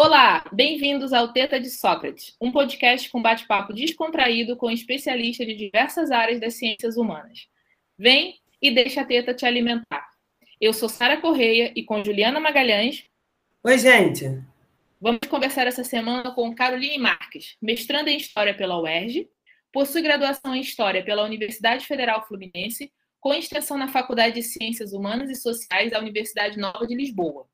Olá, bem-vindos ao Teta de Sócrates, um podcast com bate-papo descontraído com especialistas de diversas áreas das ciências humanas. Vem e deixa a teta te alimentar. Eu sou Sara Correia e com Juliana Magalhães. Oi, gente. Vamos conversar essa semana com Caroline Marques, mestranda em História pela UERJ, possui graduação em História pela Universidade Federal Fluminense, com extensão na Faculdade de Ciências Humanas e Sociais da Universidade Nova de Lisboa.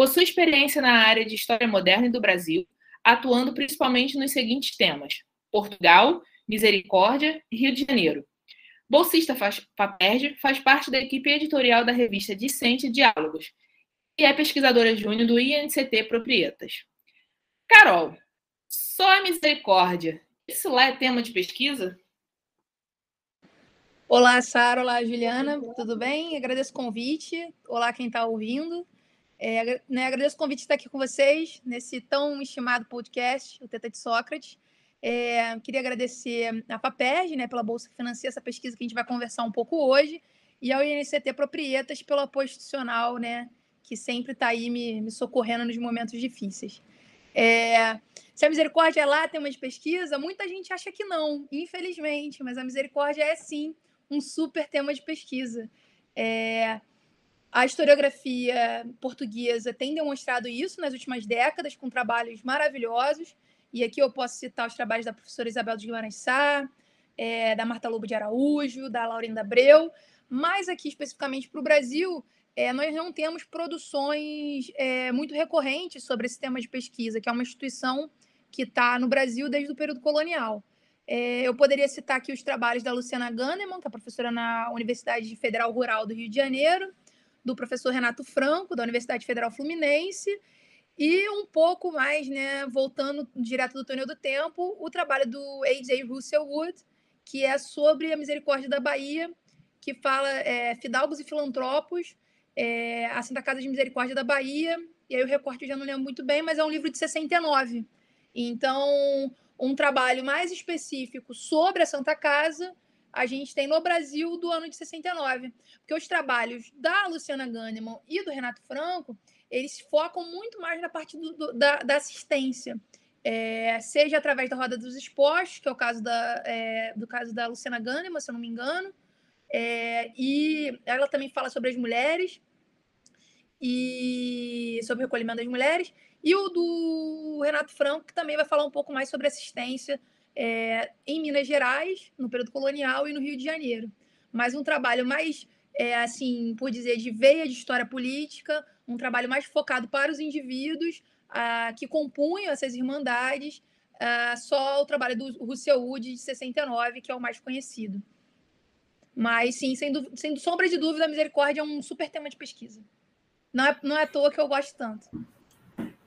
Possui experiência na área de História Moderna e do Brasil, atuando principalmente nos seguintes temas: Portugal, Misericórdia e Rio de Janeiro. Bolsista faz, faz parte da equipe editorial da revista Dicente Diálogos e é pesquisadora júnior do INCT Proprietas. Carol, só a misericórdia, isso lá é tema de pesquisa? Olá, Sara. Olá, Juliana. Tudo bem? Agradeço o convite. Olá, quem está ouvindo. É, né, agradeço o convite de estar aqui com vocês nesse tão estimado podcast, o Teta de Sócrates. É, queria agradecer a FAPERJ né, pela Bolsa que financia essa pesquisa que a gente vai conversar um pouco hoje, e ao INCT Proprietas pelo apoio institucional, né, que sempre está aí me, me, socorrendo nos momentos difíceis. É, se a misericórdia é lá tema de pesquisa, muita gente acha que não, infelizmente, mas a misericórdia é sim um super tema de pesquisa. É, a historiografia portuguesa tem demonstrado isso nas últimas décadas, com trabalhos maravilhosos. E aqui eu posso citar os trabalhos da professora Isabel de Guimarães Sá, é, da Marta Lobo de Araújo, da Laurinda Abreu. Mas aqui, especificamente para o Brasil, é, nós não temos produções é, muito recorrentes sobre esse tema de pesquisa, que é uma instituição que está no Brasil desde o período colonial. É, eu poderia citar aqui os trabalhos da Luciana Ganneman, que é professora na Universidade Federal Rural do Rio de Janeiro, do professor Renato Franco, da Universidade Federal Fluminense, e um pouco mais, né, voltando direto do túnel do tempo, o trabalho do A.J. Russell Wood, que é sobre a misericórdia da Bahia, que fala é, fidalgos e filantropos, é, a Santa Casa de Misericórdia da Bahia, e aí o recorte eu já não lembro muito bem, mas é um livro de 69. Então, um trabalho mais específico sobre a Santa Casa, a gente tem no Brasil do ano de 69. Porque os trabalhos da Luciana Ganneman e do Renato Franco, eles focam muito mais na parte do, do, da, da, assistência. É, seja através da roda dos expostos, que é o caso da, é, do caso da Luciana Ganneman, se eu não me engano, é, e ela também fala sobre as mulheres e sobre o recolhimento das mulheres, e o do Renato Franco, que também vai falar um pouco mais sobre assistência é, em Minas Gerais, no período colonial, e no Rio de Janeiro. Mas um trabalho mais, é, assim, por dizer, de veia de história política, um trabalho mais focado para os indivíduos que compunham essas irmandades, só o trabalho do Russell Wood, de 69, que é o mais conhecido. Mas, sim, sem, sem sombra de dúvida, a misericórdia é um super tema de pesquisa. Não é, não é à toa que eu gosto tanto.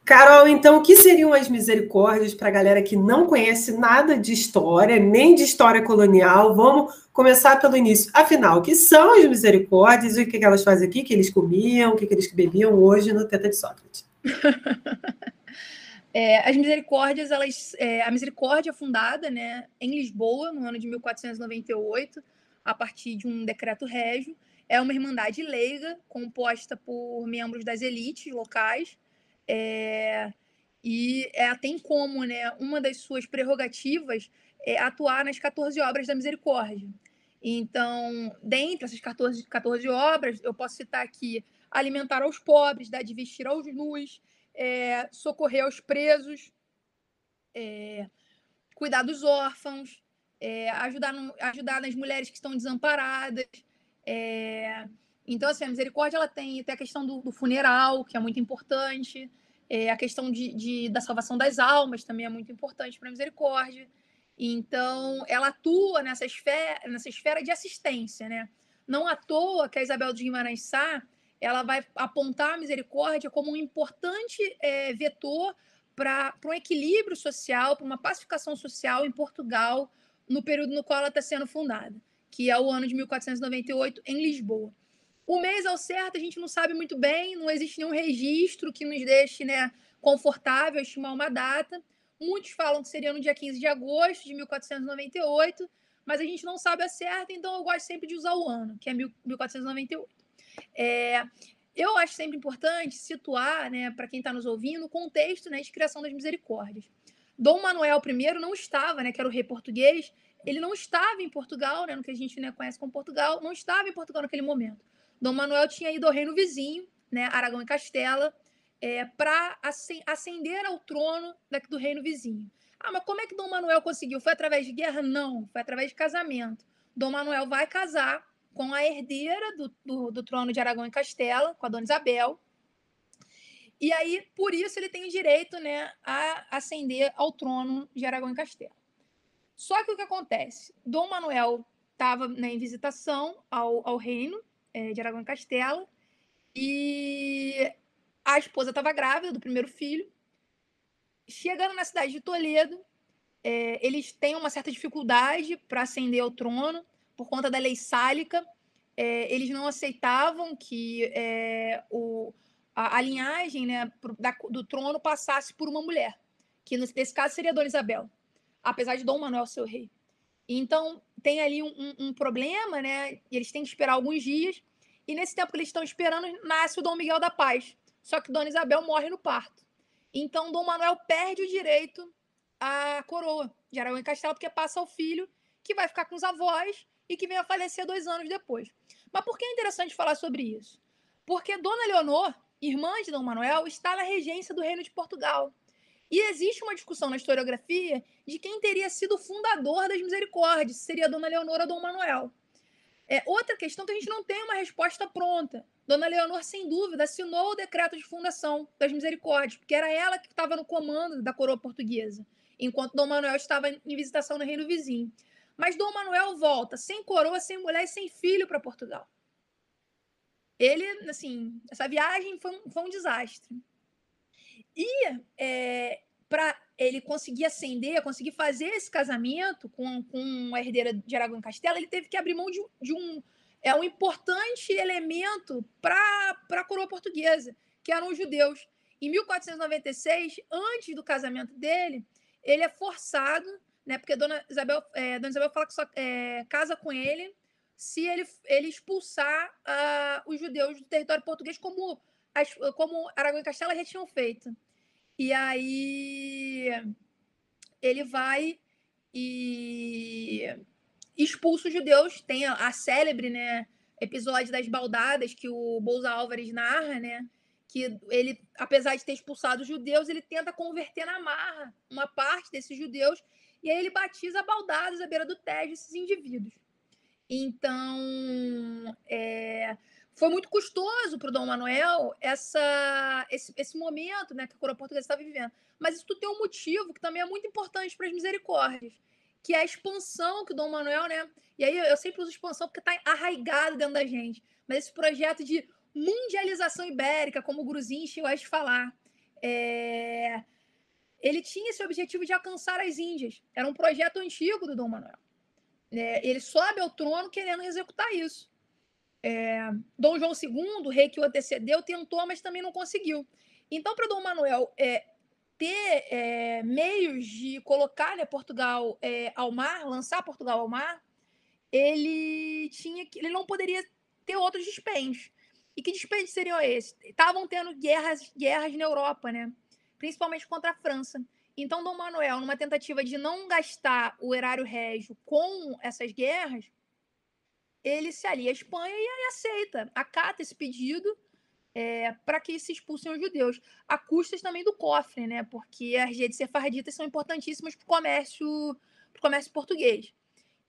Carol, então, o que seriam as misericórdias para a galera que não conhece nada de história, nem de história colonial? Vamos começar pelo início. Afinal, o que são as misericórdias e o que elas fazem aqui, o que eles comiam, o que eles bebiam hoje no Teta de Sócrates? é, as misericórdias, elas, é, a misericórdia é fundada né, em Lisboa, no ano de 1498, a partir de um decreto régio. É uma irmandade leiga, composta por membros das elites locais, é, e ela tem como, né, uma das suas prerrogativas é atuar nas 14 obras da misericórdia. Então, dentre essas 14, 14 obras, eu posso citar aqui alimentar aos pobres, dar de vestir aos nus, é, socorrer aos presos, é, cuidar dos órfãos, é, ajudar, no, ajudar nas mulheres que estão desamparadas. Então, assim, a misericórdia ela tem até a questão do, do funeral, que é muito importante, é, a questão de, de, da salvação das almas também é muito importante para a misericórdia. Então, ela atua nessa esfera, nessa esfera de assistência, né? Não à toa que a Isabel de Guimarães Sá ela vai apontar a misericórdia como um importante é, vetor para um equilíbrio social, para uma pacificação social em Portugal no período no qual ela está sendo fundada, que é o ano de 1498 em Lisboa. O mês ao certo a gente não sabe muito bem, não existe nenhum registro que nos deixe né, confortável estimar uma data. Muitos falam que seria no dia 15 de agosto de 1498, mas a gente não sabe a certa, então eu gosto sempre de usar o ano, que é 1498. É, eu acho sempre importante situar, né, para quem está nos ouvindo, o contexto né, de criação das misericórdias. Dom Manuel I não estava, né, que era o rei português, ele não estava em Portugal, né, no que a gente né, conhece como Portugal, não estava em Portugal naquele momento. Dom Manuel tinha ido ao reino vizinho, né, Aragão e Castela, é, para ascender ao trono do reino vizinho. Ah, mas como é que Dom Manuel conseguiu? Foi através de guerra? Não, foi através de casamento. Dom Manuel vai casar com a herdeira do, do, do trono de Aragão e Castela, com a Dona Isabel. E aí, por isso, ele tem o direito né, a ascender ao trono de Aragão e Castela. Só que o que acontece? Dom Manuel estava né, em visitação ao, ao reino de Aragão Castela e a esposa estava grávida do primeiro filho. Chegando na cidade de Toledo, é, eles têm uma certa dificuldade para ascender ao trono por conta da lei sálica. É, eles não aceitavam que é, o, a, a, linhagem né, da, do trono passasse por uma mulher, que nesse caso seria Dona Isabel, apesar de Dom Manuel ser o rei. Então, tem ali um, um, problema, né? Eles têm que esperar alguns dias, e nesse tempo que eles estão esperando, nasce o Dom Miguel da Paz. Só que Dona Isabel morre no parto. Então, Dom Manuel perde o direito à coroa de Aragão e Castelo, porque passa ao filho, que vai ficar com os avós e que vem a falecer dois anos depois. Mas por que é interessante falar sobre isso? Porque Dona Leonor, irmã de Dom Manuel, está na regência do Reino de Portugal. E existe uma discussão na historiografia de quem teria sido o fundador das misericórdias, seria Dona Leonor ou Dom Manuel. É, outra questão que a gente não tem uma resposta pronta. Dona Leonor, sem dúvida, assinou o decreto de fundação das misericórdias, porque era ela que estava no comando da coroa portuguesa, enquanto Dom Manuel estava em visitação no reino vizinho. Mas Dom Manuel volta sem coroa, sem mulher e sem filho para Portugal. Ele, assim, essa viagem foi um, foi um desastre. E é, para ele conseguir ascender, conseguir fazer esse casamento com, com a herdeira de Aragão Castela, ele teve que abrir mão de, de um, é, um importante elemento para a coroa portuguesa, que eram os judeus. Em 1496, antes do casamento dele, ele é forçado né? Porque Dona Isabel, é, Dona Isabel fala que só é, casa com ele se ele, ele expulsar uh, os judeus do território português, como, as, como Aragão e Castela já tinham feito. E aí ele vai e expulsa os judeus. Tem a, a célebre né, episódio das baldadas que o Bolsa Álvares narra, né? que ele, apesar de ter expulsado os judeus, ele tenta converter na marra uma parte desses judeus e aí ele batiza baldados à beira do Tejo esses indivíduos. Então, é, foi muito custoso para o Dom Manuel essa, esse, esse momento né, que a coroa portuguesa estava vivendo. Mas isso tem um motivo que também é muito importante para as misericórdias, que é a expansão que o Dom Manuel, né? E aí eu sempre uso expansão porque está arraigado dentro da gente. Mas esse projeto de mundialização ibérica, como o Gruzin chegou de falar, é, ele tinha esse objetivo de alcançar as Índias. Era um projeto antigo do Dom Manuel. É, ele sobe ao trono querendo executar isso. É, Dom João II, rei que o antecedeu, tentou, mas também não conseguiu. Então, para Dom Manuel é, ter é, meios de colocar né, Portugal é, ao mar, lançar Portugal ao mar, ele tinha que, ele não poderia ter outros dispêndios. E que dispêndios seriam esses? Estavam tendo guerras, guerras na Europa, né? principalmente contra a França. Então, Dom Manuel, numa tentativa de não gastar o erário régio com essas guerras, ele se alia à Espanha e aceita, acata esse pedido é, para que se expulsem os judeus, a custas também do cofre, né? Porque as redes sefarditas são importantíssimas para o comércio, comércio português.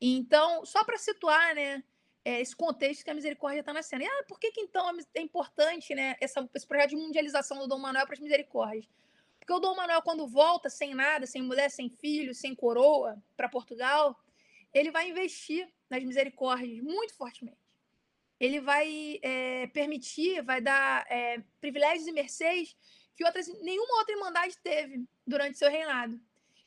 Então, só para situar, né? É, esse contexto que a misericórdia está nascendo. E ah, por que, que então é importante né, essa, esse projeto de mundialização do Dom Manuel para as misericórdias? Porque o Dom Manuel, quando volta sem nada, sem mulher, sem filho, sem coroa para Portugal, ele vai investir nas misericórdias muito fortemente. Ele vai é, permitir, vai dar é, privilégios e mercês que outras, nenhuma outra irmandade teve durante seu reinado.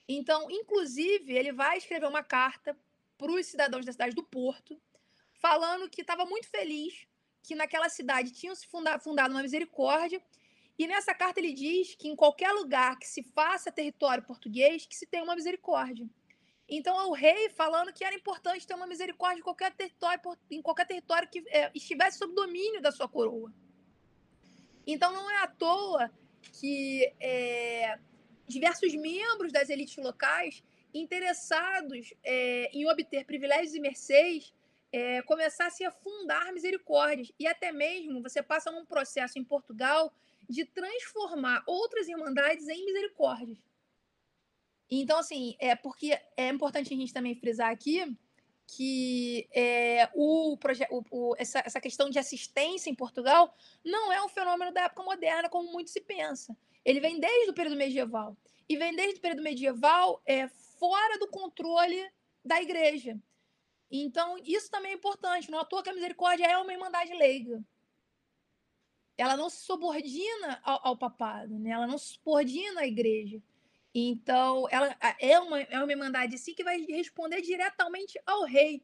Então, inclusive, ele vai escrever uma carta para os cidadãos da cidade do Porto, falando que estava muito feliz que naquela cidade tinham se fundado uma misericórdia e nessa carta ele diz que em qualquer lugar que se faça território português, que se tem uma misericórdia. Então é o rei falando que era importante ter uma misericórdia em qualquer território, em qualquer território que é, estivesse sob domínio da sua coroa. Então, não é à toa que é, diversos membros das elites locais interessados é, em obter privilégios e mercês é, começassem a fundar misericórdias. E até mesmo você passa num processo em Portugal de transformar outras irmandades em misericórdias. Então, assim, é porque é importante a gente também frisar aqui que é, o, o, essa, essa questão de assistência em Portugal não é um fenômeno da época moderna, como muito se pensa. Ele vem desde o período medieval. E vem desde o período medieval é, fora do controle da igreja. Então, isso também é importante. Não à toa que a misericórdia é uma irmandade leiga. Ela não se subordina ao, ao papado, né? ela não se subordina à igreja. Então, ela é uma, é uma irmandade sim que vai responder diretamente ao rei.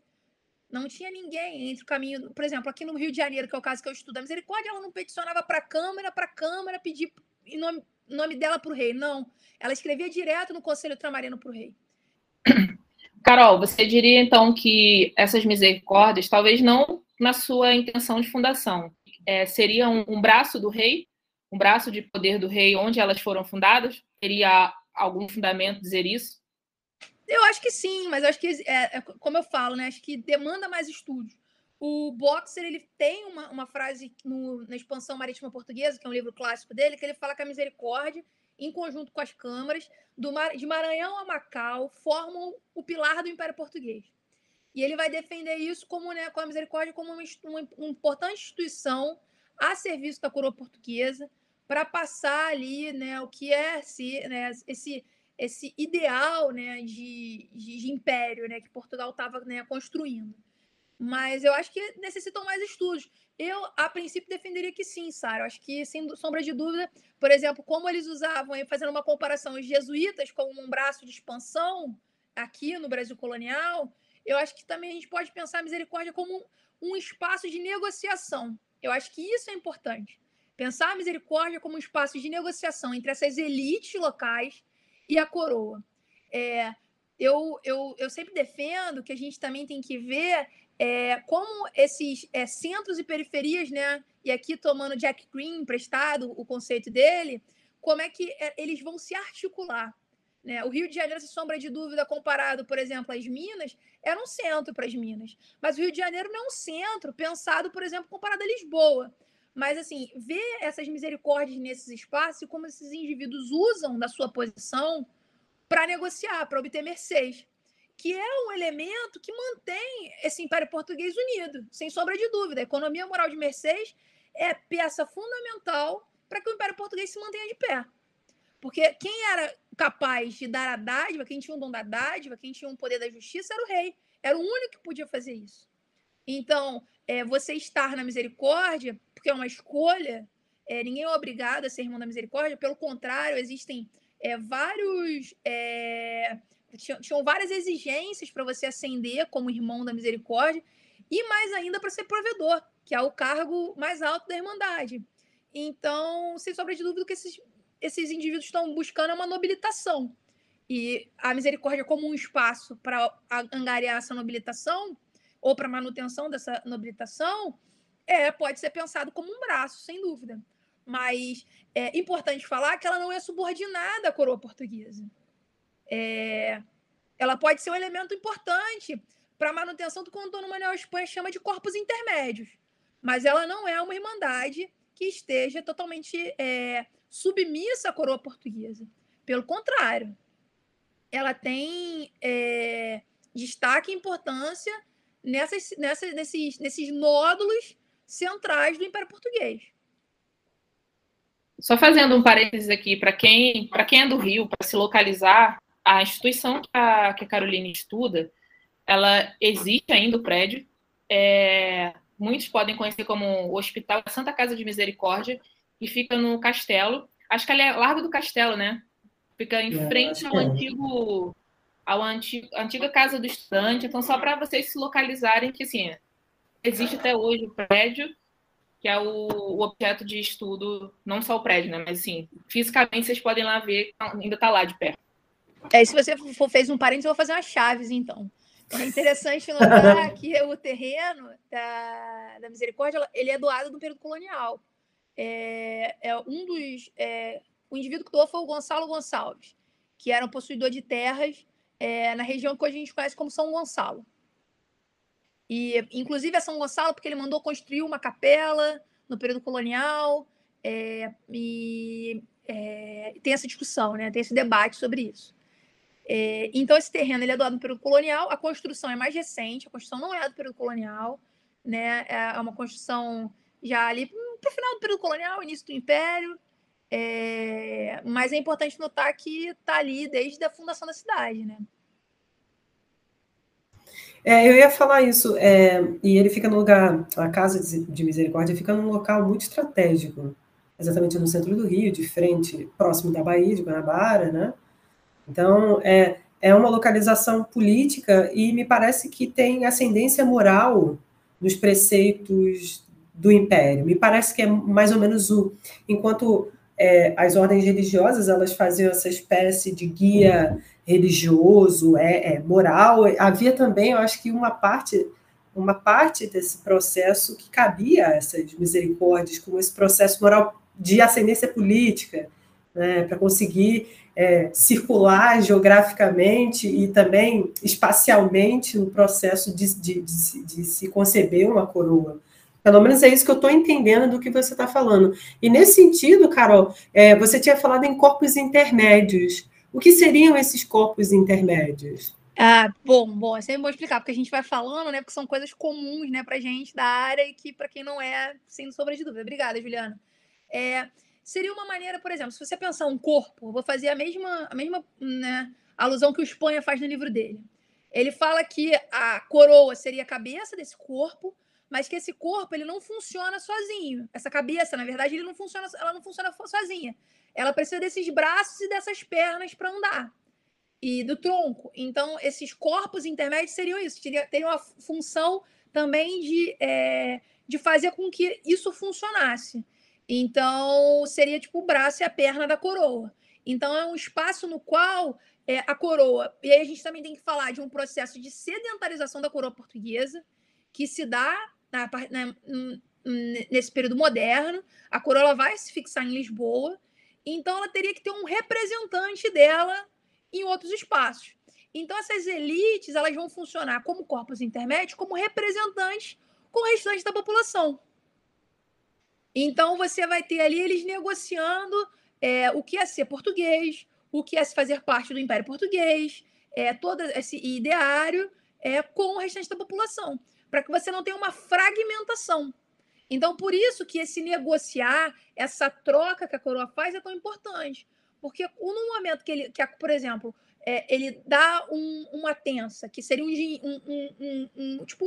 Não tinha ninguém entre o caminho. Por exemplo, aqui no Rio de Janeiro, que é o caso que eu estudo, a misericórdia ela não peticionava para a Câmara, para a Câmara pedir em nome, nome dela para o rei. Não. Ela escrevia direto no Conselho Ultramarino para o rei. Carol, você diria então que essas misericórdias, talvez não na sua intenção de fundação, é, seria um, braço do rei, um braço de poder do rei onde elas foram fundadas? Teria algum fundamento dizer isso? Eu acho que sim, mas acho que, é, é, como eu falo, né? Acho que demanda mais estudos. O Boxer ele tem uma, uma frase no, na Expansão Marítima Portuguesa, que é um livro clássico dele, que ele fala que a misericórdia, em conjunto com as câmaras, do Mar, de Maranhão a Macau, formam o pilar do Império Português. E ele vai defender isso como, né, com a misericórdia como uma, uma importante instituição a serviço da coroa portuguesa, para passar ali né, o que é se, né, esse, esse ideal né, de, de, de império né, que Portugal estava né, construindo. Mas eu acho que necessitam mais estudos. Eu, a princípio, defenderia que sim, Sara. Eu acho que, sem sombra de dúvida, por exemplo, como eles usavam, fazendo uma comparação, os jesuítas como um braço de expansão aqui no Brasil colonial, eu acho que também a gente pode pensar a misericórdia como um espaço de negociação. Eu acho que isso é importante. Pensar a misericórdia como um espaço de negociação entre essas elites locais e a coroa. É, eu, eu, eu sempre defendo que a gente também tem que ver é, como esses é, centros e periferias, né? E aqui tomando Jack Green emprestado o conceito dele, como é que é, eles vão se articular. Né? O Rio de Janeiro, sem sombra de dúvida, comparado, por exemplo, às Minas, era um centro para as Minas. Mas o Rio de Janeiro não é um centro pensado, por exemplo, comparado a Lisboa. Mas, assim, ver essas misericórdias nesses espaços e como esses indivíduos usam da sua posição para negociar, para obter mercês, que é um elemento que mantém esse Império Português unido, sem sombra de dúvida. A economia moral de mercês é peça fundamental para que o Império Português se mantenha de pé. Porque quem era capaz de dar a dádiva, quem tinha o dom da dádiva, quem tinha o poder da justiça, era o rei. Era o único que podia fazer isso. Então, é, você estar na misericórdia, porque é uma escolha, é, ninguém é obrigado a ser irmão da misericórdia, pelo contrário, existem é, vários. É, tinham, tinham, várias exigências para você ascender como irmão da misericórdia, e mais ainda para ser provedor, que é o cargo mais alto da Irmandade. Então, sem sombra de dúvida, que esses, esses indivíduos estão buscando é uma nobilitação. E a misericórdia, como um espaço para angariar essa nobilitação, ou para manutenção dessa nobilitação, é, pode ser pensado como um braço, sem dúvida. Mas é importante falar que ela não é subordinada à coroa portuguesa. É, ela pode ser um elemento importante para a manutenção do que o Antônio Manuel Espanha chama de corpos intermédios. Mas ela não é uma irmandade que esteja totalmente é, submissa à coroa portuguesa. Pelo contrário, ela tem é, destaque e importância nessas, nessas, nesses, nesses nódulos centrais do Império Português. Só fazendo um parênteses aqui, para quem, quem é do Rio, para se localizar, a instituição que a, que a Caroline estuda, ela existe ainda o prédio. É, muitos podem conhecer como o Hospital Santa Casa de Misericórdia, e fica no Castelo. Acho que ali é Largo do Castelo, né? Fica em é, frente ao é. antigo a antiga, antiga casa do estudante. Então, só para vocês se localizarem que, assim, existe até hoje o prédio, que é o, o, objeto de estudo, não só o prédio, né? Mas, assim, fisicamente vocês podem lá ver ainda está lá de pé. É, se você for, fez um parênteses, eu vou fazer umas chaves, então. É interessante notar que o terreno da, da Misericórdia ele é doado do período colonial. é, é um dos. É, o indivíduo que doou foi o Gonçalo Gonçalves, que era um possuidor de terras é, na região que hoje a gente conhece como São Gonçalo. E, inclusive, é São Gonçalo porque ele mandou construir uma capela no período colonial. É, e é, tem essa discussão, né? tem esse debate sobre isso. É, então, esse terreno ele é doado no período colonial, a construção é mais recente, a construção não é do período colonial, né? é uma construção já ali para o final do período colonial, início do Império, é, mas é importante notar que está ali desde a fundação da cidade, né? É, eu ia falar isso, é, e ele fica no lugar, a Casa de Misericórdia fica num local muito estratégico, exatamente no centro do Rio, de frente, próximo da Bahia, de Guanabara, né? Então, é, é uma localização política e me parece que tem ascendência moral nos preceitos do Império. Me parece que é mais ou menos o... Enquanto é, as ordens religiosas elas faziam essa espécie de guia religioso, é, é, moral, havia também, eu acho que uma parte uma parte desse processo que cabia essas misericórdias, como esse processo moral de ascendência política, né, para conseguir é, circular geograficamente e também espacialmente no processo de, de, de, de, se conceber uma coroa. Pelo menos é isso que eu estou entendendo do que você está falando. E nesse sentido, Carol, é, você tinha falado em corpos intermédios. O que seriam esses corpos intermédios? Ah, bom, bom, é sempre bom explicar, porque a gente vai falando, né? Porque são coisas comuns, né, pra gente da área e que, para quem não é, sem sombra de dúvida. Obrigada, Juliana. É, seria uma maneira, por exemplo, se você pensar um corpo, vou fazer a mesma, a mesma né, alusão que o Espanha faz no livro dele. Ele fala que a coroa seria a cabeça desse corpo, mas que esse corpo ele não funciona sozinho. Essa cabeça, na verdade, ele não funciona, ela não funciona sozinha. Ela precisa desses braços e dessas pernas para andar e do tronco. Então, esses corpos intermédios seriam isso, teriam a função também de, é, de fazer com que isso funcionasse. Então, seria tipo o braço e a perna da coroa. Então, é um espaço no qual é, a coroa. E aí a gente também tem que falar de um processo de sedentarização da coroa portuguesa, que se dá na, na, nesse período moderno. A coroa vai se fixar em Lisboa. Então, ela teria que ter um representante dela em outros espaços. Então, essas elites elas vão funcionar como corpos intermédios, como representantes com o restante da população. Então você vai ter ali eles negociando é, o que é ser português, o que é fazer parte do Império Português, é, todo esse ideário é, com o restante da população, para que você não tenha uma fragmentação. Então, por isso que esse negociar, essa troca que a coroa faz é tão importante. Porque no momento que ele, que, por exemplo, é, ele dá um, uma tensa, que seria um, um, um, tipo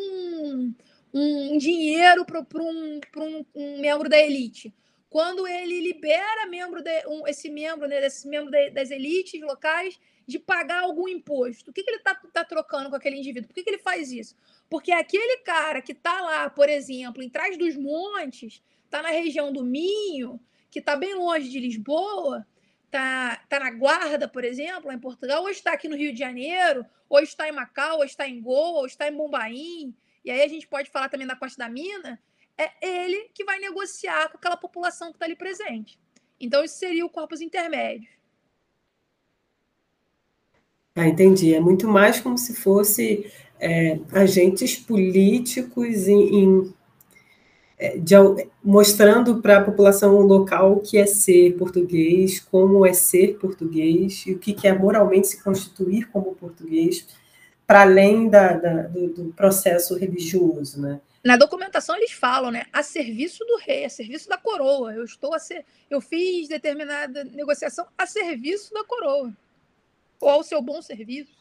um, dinheiro para um, membro da elite. Quando ele libera membro de, esse membro, né, esse membro de, das elites locais de pagar algum imposto, o que, que ele está tá trocando com aquele indivíduo? Por que, que ele faz isso? Porque aquele cara que está lá, por exemplo, em trás dos montes, está na região do Minho, que está bem longe de Lisboa, está tá na Guarda, por exemplo, em Portugal, ou está aqui no Rio de Janeiro, ou está em Macau, ou está em Goa, ou está em Bombaim, e aí a gente pode falar também da Costa da Mina, é ele que vai negociar com aquela população que está ali presente. Então, isso seria o corpus intermédio. Ah, entendi. É muito mais como se fosse é, agentes políticos em, em é, de, mostrando para a população local o que é ser português, como é ser português e o que é moralmente se constituir como português para além da, da do, do, processo religioso, né? Na documentação eles falam, né, a serviço do rei, a serviço da coroa. Eu estou a ser, eu fiz determinada negociação a serviço da coroa ou ao seu bom serviço.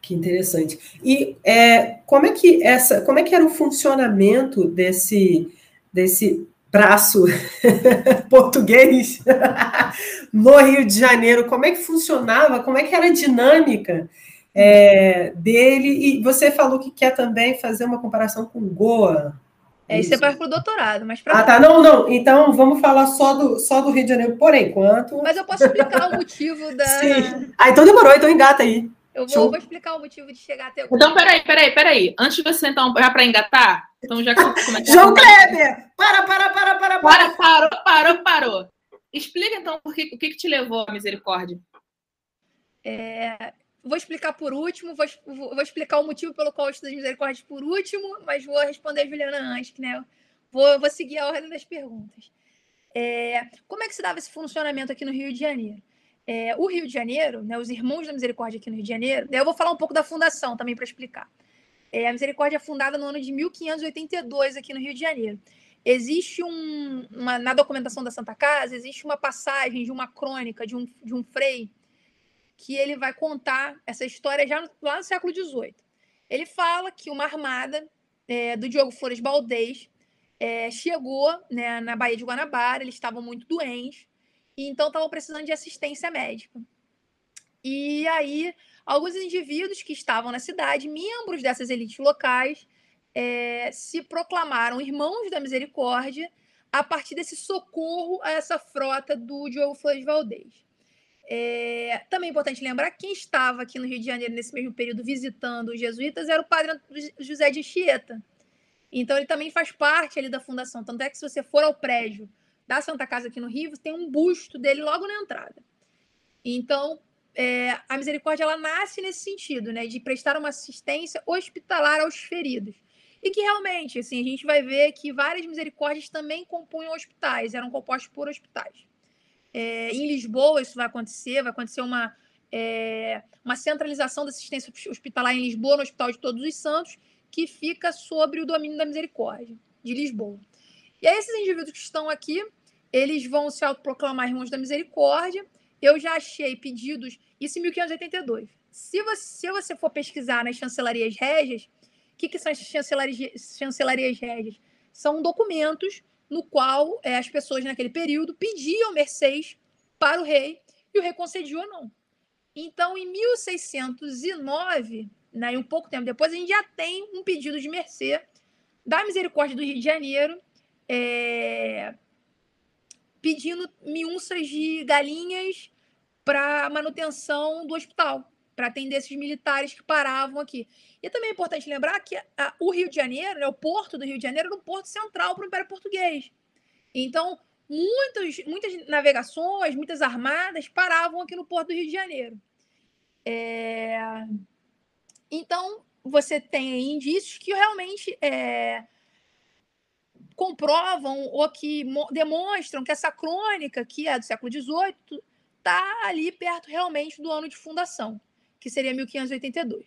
Que interessante. E é, como é que essa, como é que era o funcionamento desse desse braço português no Rio de Janeiro? Como é que funcionava? Como é que era a dinâmica? é, dele. E você falou que quer também fazer uma comparação com Goa. É, isso é para o doutorado, mas para. Ah, tá. Não, não. Então vamos falar só do, só do Rio de Janeiro por enquanto. Mas eu posso explicar o motivo da. Sim. Ah, então demorou, então engata aí. Eu vou, vou, explicar o motivo de chegar até. Então, peraí, peraí, peraí. Antes de você, então, já para engatar, Então já que João Kleber! Para, para, para, para, para. Parou, parou, parou. Explica então por que, o que, que te levou à misericórdia. É, vou explicar por último, vou, vou, explicar o motivo pelo qual eu estudo misericórdia por último, mas vou responder a Juliana antes, né? Vou, vou seguir a ordem das perguntas. É, como é que se dava esse funcionamento aqui no Rio de Janeiro? É, o Rio de Janeiro, né, os Irmãos da Misericórdia aqui no Rio de Janeiro, eu vou falar um pouco da fundação também para explicar. É, a Misericórdia é fundada no ano de 1582 aqui no Rio de Janeiro. Existe um, uma, na documentação da Santa Casa, existe uma passagem de uma crônica de um, de um frei que ele vai contar essa história já no, lá no século XVIII. Ele fala que uma armada é, do Diogo Flores Baldez é, chegou né, na Baía de Guanabara, eles estavam muito doentes, e então estavam precisando de assistência médica. E aí, alguns indivíduos que estavam na cidade, membros dessas elites locais, é, se proclamaram irmãos da misericórdia a partir desse socorro a essa frota do Diogo Flores Valdez. É, também é importante lembrar quem estava aqui no Rio de Janeiro nesse mesmo período visitando os jesuítas era o padre José de Anchieta. Então ele também faz parte ali da fundação. Tanto é que se você for ao prédio da Santa Casa aqui no Rio, tem um busto dele logo na entrada. Então, é, a misericórdia ela nasce nesse sentido, né, de prestar uma assistência hospitalar aos feridos. E que realmente, assim, a gente vai ver que várias misericórdias também compunham hospitais, eram compostos por hospitais. É, em Lisboa isso vai acontecer, vai acontecer uma, é, uma centralização da assistência hospitalar em Lisboa, no Hospital de Todos os Santos, que fica sobre o domínio da misericórdia de Lisboa. E aí esses indivíduos que estão aqui, eles vão se autoproclamar irmãos da misericórdia. Eu já achei pedidos, isso em 1582. Se você, se você for pesquisar nas chancelarias régias, o que, que são as chancelarias, chancelarias régias? São documentos no qual é, as pessoas naquele período pediam mercês para o rei e o rei concedia ou não. Então, em 1609, né, um pouco tempo depois, a gente já tem um pedido de mercê da Misericórdia do Rio de Janeiro, é, pedindo miúças de galinhas para manutenção do hospital, para atender esses militares que paravam aqui. E também é importante lembrar que a, o Rio de Janeiro, né, o porto do Rio de Janeiro, era um porto central para o Império Português. Então, muitos, muitas navegações, muitas armadas paravam aqui no porto do Rio de Janeiro. É... Então, você tem indícios que realmente é, comprovam ou que demonstram que essa crônica, que é do século XVIII, está ali perto realmente do ano de fundação, que seria 1582.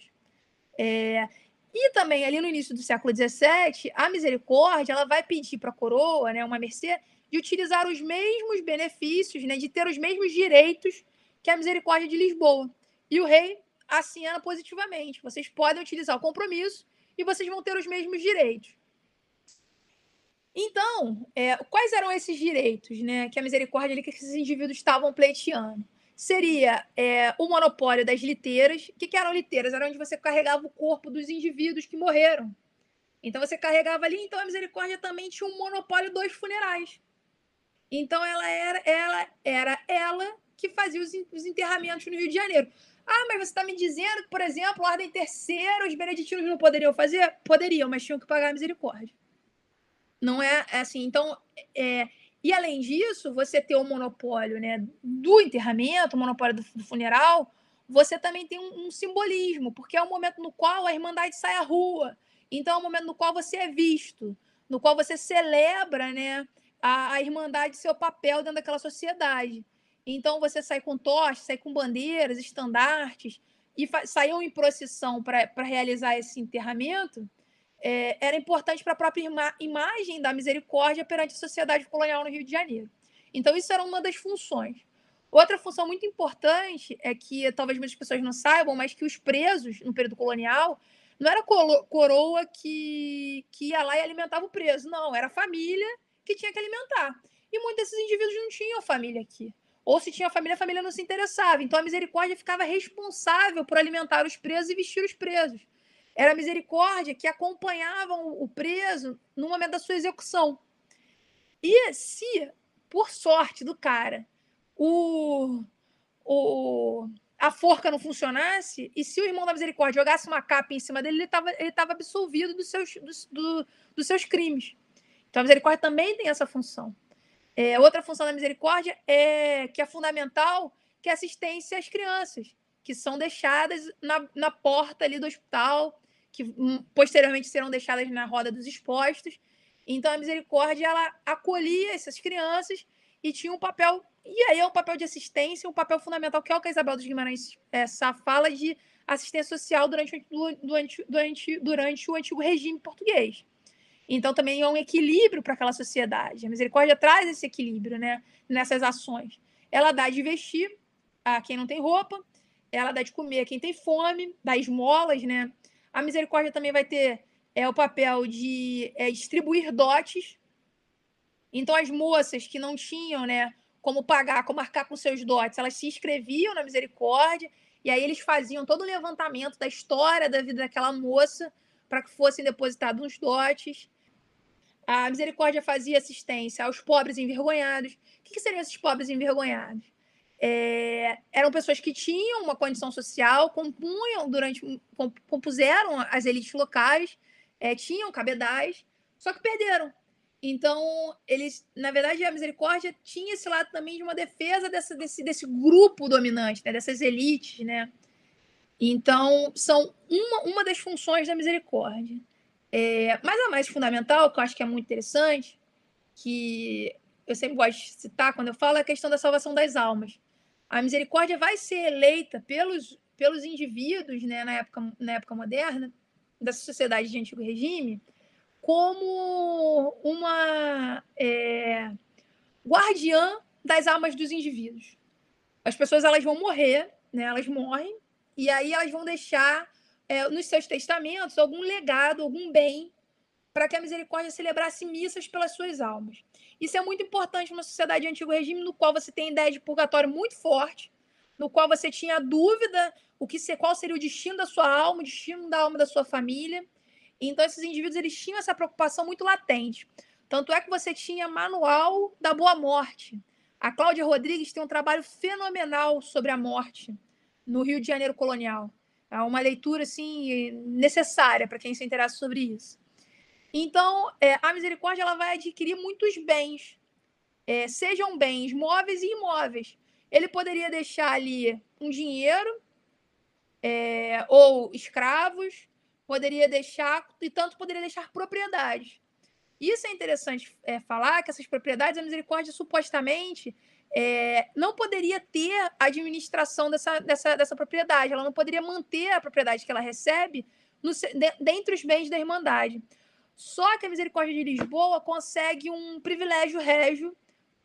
É, e também, ali no início do século XVII, a misericórdia ela vai pedir para a coroa, né, uma mercê, de utilizar os mesmos benefícios, né, de ter os mesmos direitos que a misericórdia de Lisboa. E o rei assina positivamente. Vocês podem utilizar o compromisso e vocês vão ter os mesmos direitos. Então, é, quais eram esses direitos né, que a misericórdia ali, que esses indivíduos estavam pleiteando? Seria é, o monopólio das liteiras. O que, que eram liteiras? Era onde você carregava o corpo dos indivíduos que morreram. Então você carregava ali, então a misericórdia também tinha um monopólio dos funerais. Então ela era ela era ela que fazia os, os enterramentos no Rio de Janeiro. Ah, mas você está me dizendo que, por exemplo, a ordem terceira, os beneditinos não poderiam fazer? Poderiam, mas tinham que pagar a misericórdia. Não é, é assim. Então, é, e além disso, você ter o monopólio né, do enterramento, o monopólio do, do funeral, você também tem um, um, simbolismo, porque é o momento no qual a Irmandade sai à rua. Então, é o momento no qual você é visto, no qual você celebra né, a, a Irmandade, seu papel dentro daquela sociedade. Então, você sai com tochas, sai com bandeiras, estandartes, e saiam em procissão para realizar esse enterramento é, era importante para a própria ima imagem da misericórdia perante a sociedade colonial no Rio de Janeiro. Então, isso era uma das funções. Outra função muito importante é que talvez muitas pessoas não saibam, mas que os presos no período colonial não era coroa que, que ia lá e alimentava o preso, não, era a família que tinha que alimentar. E muitos desses indivíduos não tinham família aqui. Ou se tinha família, a família não se interessava. Então a misericórdia ficava responsável por alimentar os presos e vestir os presos. Era a misericórdia que acompanhava o preso no momento da sua execução. E se, por sorte do cara, o, o, a forca não funcionasse, e se o irmão da misericórdia jogasse uma capa em cima dele, ele estava ele tava absolvido dos seus, dos, do, dos seus crimes. Então a misericórdia também tem essa função. É, outra função da misericórdia é que é fundamental, que é assistência às crianças, que são deixadas na, na porta ali do hospital, que hum, posteriormente serão deixadas na roda dos expostos. Então a misericórdia ela acolhia essas crianças e tinha um papel e aí é um papel de assistência, um papel fundamental que é o que a Isabel dos Guimarães essa fala de assistência social durante, durante, durante, durante o antigo regime português. Então também é um equilíbrio para aquela sociedade. A misericórdia traz esse equilíbrio, né, nessas ações. Ela dá de vestir a quem não tem roupa, ela dá de comer a quem tem fome, dá esmolas, né? A misericórdia também vai ter é o papel de é, distribuir dotes. Então as moças que não tinham, né, como pagar, como marcar com seus dotes, elas se inscreviam na misericórdia e aí eles faziam todo o levantamento da história da vida daquela moça para que fossem depositados os dotes. A misericórdia fazia assistência aos pobres envergonhados. O que, que seriam esses pobres envergonhados? É, eram pessoas que tinham uma condição social, compunham durante, compuseram as elites locais, é, tinham cabedais, só que perderam. Então, eles, na verdade, a misericórdia tinha esse lado também de uma defesa dessa, desse, desse grupo dominante, né? dessas elites, né? Então, são uma, uma das funções da misericórdia. É, mas a mais fundamental, que eu acho que é muito interessante, que eu sempre gosto de citar quando eu falo, é a questão da salvação das almas. A misericórdia vai ser eleita pelos, pelos indivíduos, né, na época, na época moderna, dessa sociedade de antigo regime, como uma é, guardiã das almas dos indivíduos. As pessoas elas vão morrer, né? elas morrem, e aí elas vão deixar é, nos seus testamentos algum legado, algum bem, para que a misericórdia celebrasse missas pelas suas almas. Isso é muito importante numa sociedade de antigo regime, no qual você tem ideia de purgatório muito forte, no qual você tinha dúvida o que qual seria o destino da sua alma, o destino da alma da sua família. Então, esses indivíduos eles tinham essa preocupação muito latente. Tanto é que você tinha Manual da Boa Morte. A Cláudia Rodrigues tem um trabalho fenomenal sobre a morte no Rio de Janeiro colonial. É uma leitura assim necessária para quem se interessa sobre isso. Então, é, a misericórdia ela vai adquirir muitos bens, é, sejam bens móveis e imóveis. Ele poderia deixar ali um dinheiro é, ou escravos, poderia deixar, e tanto poderia deixar propriedades. Isso é interessante é, falar, que essas propriedades, a misericórdia supostamente é, não poderia ter a administração dessa, dessa, dessa propriedade, ela não poderia manter a propriedade que ela recebe no, de, dentre os bens da Irmandade. Só que a Misericórdia de Lisboa consegue um privilégio régio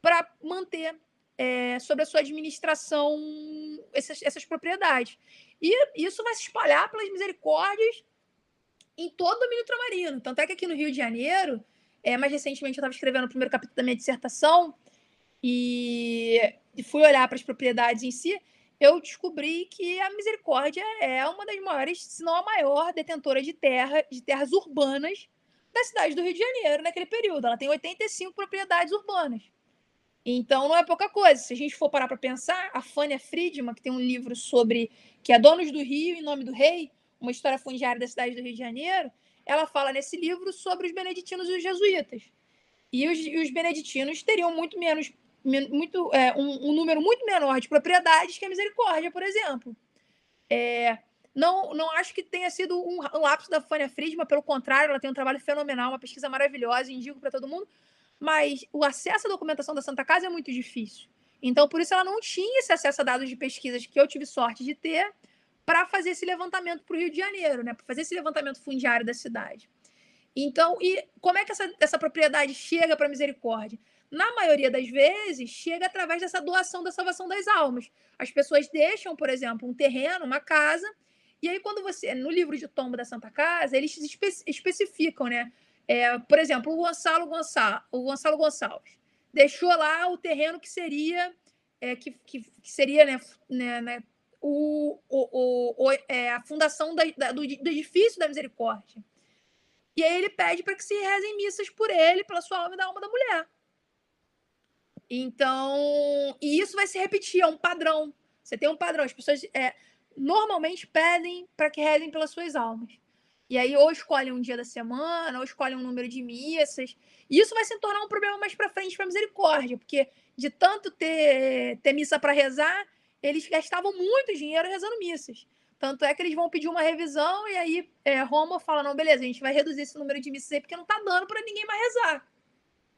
para manter é, sobre a sua administração essas, essas propriedades. E isso vai se espalhar pelas misericórdias em todo o domínio ultramarino. Tanto é que aqui no Rio de Janeiro, é, mais recentemente eu estava escrevendo o primeiro capítulo da minha dissertação e, e fui olhar para as propriedades em si, eu descobri que a Misericórdia é uma das maiores, se não a maior, detentora de terra, de terras urbanas da cidade do Rio de Janeiro naquele período. Ela tem 85 propriedades urbanas. Então não é pouca coisa. Se a gente for parar para pensar, a Fânia Friedman, que tem um livro sobre que é Donos do Rio em nome do rei, uma história fundiária da cidade do Rio de Janeiro, ela fala nesse livro sobre os beneditinos e os jesuítas. E os, e os beneditinos teriam muito menos, muito, é, um, um, número muito menor de propriedades que a misericórdia, por exemplo. É, não, não acho que tenha sido um, um lapso da Fânia Friedman, pelo contrário, ela tem um trabalho fenomenal, uma pesquisa maravilhosa, indico para todo mundo, mas o acesso à documentação da Santa Casa é muito difícil. Então, por isso, ela não tinha esse acesso a dados de pesquisas que eu tive sorte de ter, para fazer esse levantamento para o Rio de Janeiro, né? Para fazer esse levantamento fundiário da cidade. Então, e como é que essa, essa propriedade chega para a misericórdia? Na maioria das vezes, chega através dessa doação da salvação das almas. As pessoas deixam, por exemplo, um terreno, uma casa, e aí quando você, no livro de tombo da Santa Casa, eles espe especificam, né? É, por exemplo, o Gonçalo, Gonçalo, o Gonçalo Gonçalves deixou lá o terreno que seria é, que, que, que, seria né, né, né o, o, o, é, a fundação da, da, do, do, edifício da misericórdia. E aí ele pede para que se rezem missas por ele, pela sua alma e da alma da mulher. Então, e isso vai se repetir, é um padrão. Você tem um padrão. As pessoas é, normalmente pedem para que rezem pelas suas almas. E aí, ou escolhem um dia da semana, ou escolhem um número de missas. E isso vai se tornar um problema mais para frente para misericórdia, porque de tanto ter, ter missa para rezar, eles gastavam muito dinheiro rezando missas. Tanto é que eles vão pedir uma revisão e aí é, Roma fala: não, beleza, a gente vai reduzir esse número de missas aí porque não está dando para ninguém mais rezar.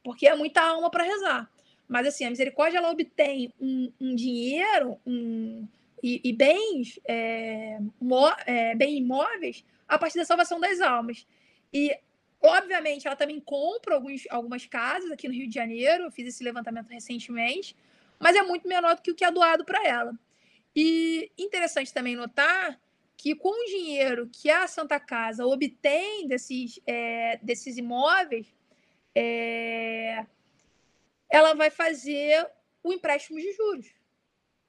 Porque é muita alma para rezar. Mas assim, a misericórdia ela obtém um, um dinheiro um, e, e, bens, é, mo, é, bem imóveis a partir da salvação das almas. E, obviamente, ela também compra alguns, algumas casas aqui no Rio de Janeiro. Eu fiz esse levantamento recentemente, mas é muito menor do que o que é doado para ela. E interessante também notar que com o dinheiro que a Santa Casa obtém desses, é, desses imóveis, é, ela vai fazer o empréstimo de juros,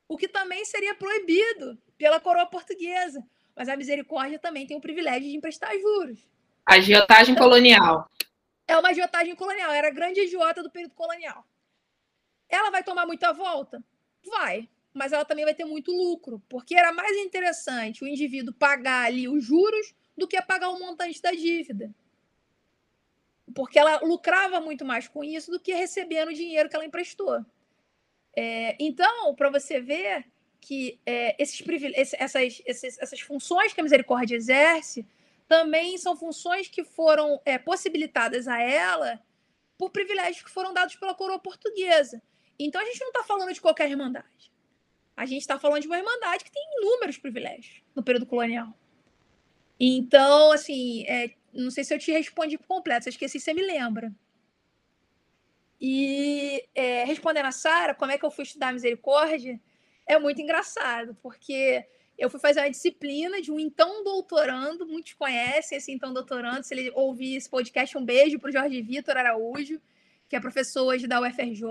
o que também seria proibido pela coroa portuguesa. Mas a misericórdia também tem o privilégio de emprestar juros. Agiotagem colonial. É uma agiotagem colonial, era a grande agiota do período colonial. Ela vai tomar muita volta? Vai mas ela também vai ter muito lucro, porque era mais interessante o indivíduo pagar ali os juros do que pagar o montante da dívida. Porque ela lucrava muito mais com isso do que recebendo o dinheiro que ela emprestou. É, então, para você ver que é, esses essas, essas funções que a misericórdia exerce também são funções que foram é, possibilitadas a ela por privilégios que foram dados pela coroa portuguesa. Então, a gente não está falando de qualquer irmandade. A gente está falando de uma irmandade que tem inúmeros privilégios no período colonial. Então, assim, é, não sei se eu te respondi por completo, se eu esqueci, você me lembra. E é, respondendo a Sara, como é que eu fui estudar misericórdia, é muito engraçado, porque eu fui fazer uma disciplina de um então doutorando, muitos conhecem esse então doutorando, se ele ouvir esse podcast, um beijo para o Jorge Vitor Araújo, que é professor hoje da UFRJ.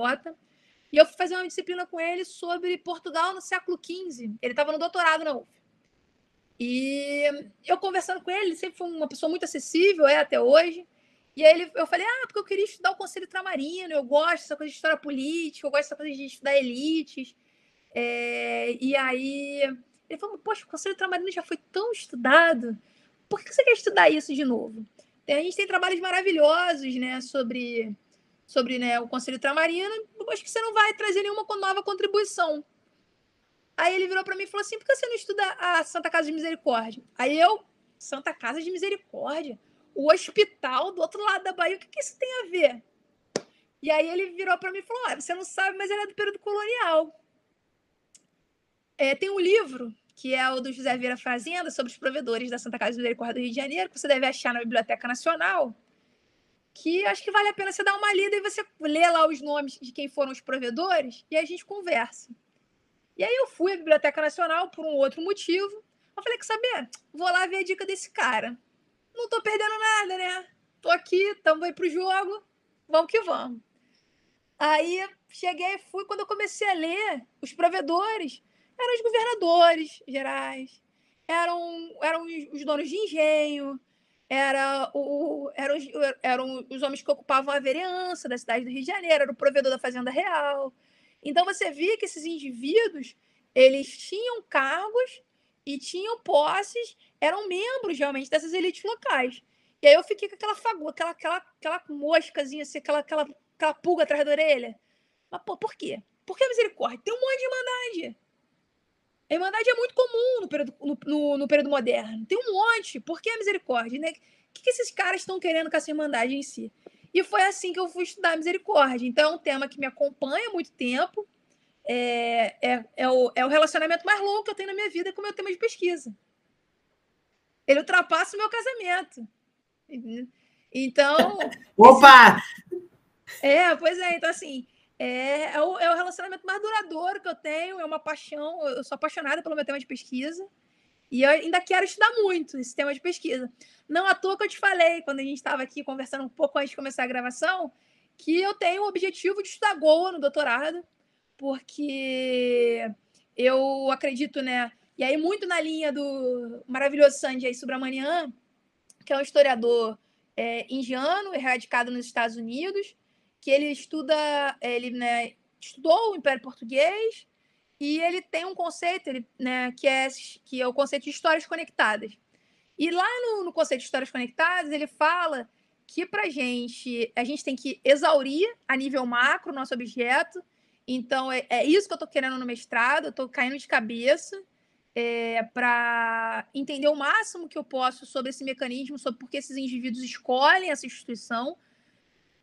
E eu fui fazer uma disciplina com ele sobre Portugal no século XV. Ele estava no doutorado na UF. E eu conversando com ele, ele sempre foi uma pessoa muito acessível, é até hoje. E aí ele, eu falei, ah, porque eu queria estudar o Conselho Tramarino, eu gosto dessa coisa de história política, eu gosto dessa coisa de estudar elites. É, e aí ele falou, poxa, o Conselho Tramarino já foi tão estudado, por que você quer estudar isso de novo? A gente tem trabalhos maravilhosos, né, sobre sobre né, o Conselho Tramarino, acho que você não vai trazer nenhuma nova contribuição. Aí ele virou para mim e falou assim: por que você não estuda a Santa Casa de Misericórdia? Aí eu, Santa Casa de Misericórdia? O hospital do outro lado da Bahia, o que, que isso tem a ver? E aí ele virou para mim e falou: ah, você não sabe, mas ele é do período colonial. É, tem um livro que é o do José Vieira Fazenda, sobre os provedores da Santa Casa de Misericórdia do Rio de Janeiro, que você deve achar na Biblioteca Nacional que acho que vale a pena você dar uma lida e você ler lá os nomes de quem foram os provedores e a gente conversa. E aí eu fui à Biblioteca Nacional por um outro motivo. Eu falei, que saber? Vou lá ver a dica desse cara. Não tô perdendo nada, né? Tô aqui, tamo aí pro jogo. Vamos que vamos. Aí cheguei e fui. Quando eu comecei a ler, os provedores eram os governadores gerais, eram, eram os donos de engenho, era o, eram, os, eram os homens que ocupavam a vereança da cidade do Rio de Janeiro, era o provedor da Fazenda Real. Então você via que esses indivíduos eles tinham cargos e tinham posses, eram membros realmente dessas elites locais. E aí eu fiquei com aquela fagulha, aquela, aquela, aquela moscazinha, assim, aquela, aquela, aquela pulga atrás da orelha. Mas pô, por quê? Por que misericórdia? Tem um monte de irmandade. A Irmandade é muito comum no período, no, no, no período moderno. Tem um monte. Por que a misericórdia? Né? O que, que esses caras estão querendo com essa Irmandade em si? E foi assim que eu fui estudar a misericórdia. Então, é um tema que me acompanha há muito tempo. É, é, é, o, é o relacionamento mais longo que eu tenho na minha vida com o meu tema de pesquisa. Ele ultrapassa o meu casamento. Então. Opa! É, pois é. Então, assim, é, é, o, é o relacionamento mais duradouro que eu tenho, é uma paixão. Eu sou apaixonada pelo meu tema de pesquisa. E eu ainda quero estudar muito esse tema de pesquisa. Não à toa que eu te falei, quando a gente estava aqui conversando um pouco antes de começar a gravação, que eu tenho o objetivo de estudar Goa no doutorado, porque eu acredito, né? E aí, muito na linha do maravilhoso Sanjay Subramanian, que é um historiador é, indiano, erradicado nos Estados Unidos, que ele estuda, ele né, estudou o Império Português e ele tem um conceito ele, né, que, é, que é o conceito de histórias conectadas. E lá no, no conceito de histórias conectadas, ele fala que para gente, a gente tem que exaurir a nível macro o nosso objeto. Então, é, é isso que eu estou querendo no mestrado, eu estou caindo de cabeça é, para entender o máximo que eu posso sobre esse mecanismo, sobre por que esses indivíduos escolhem essa instituição,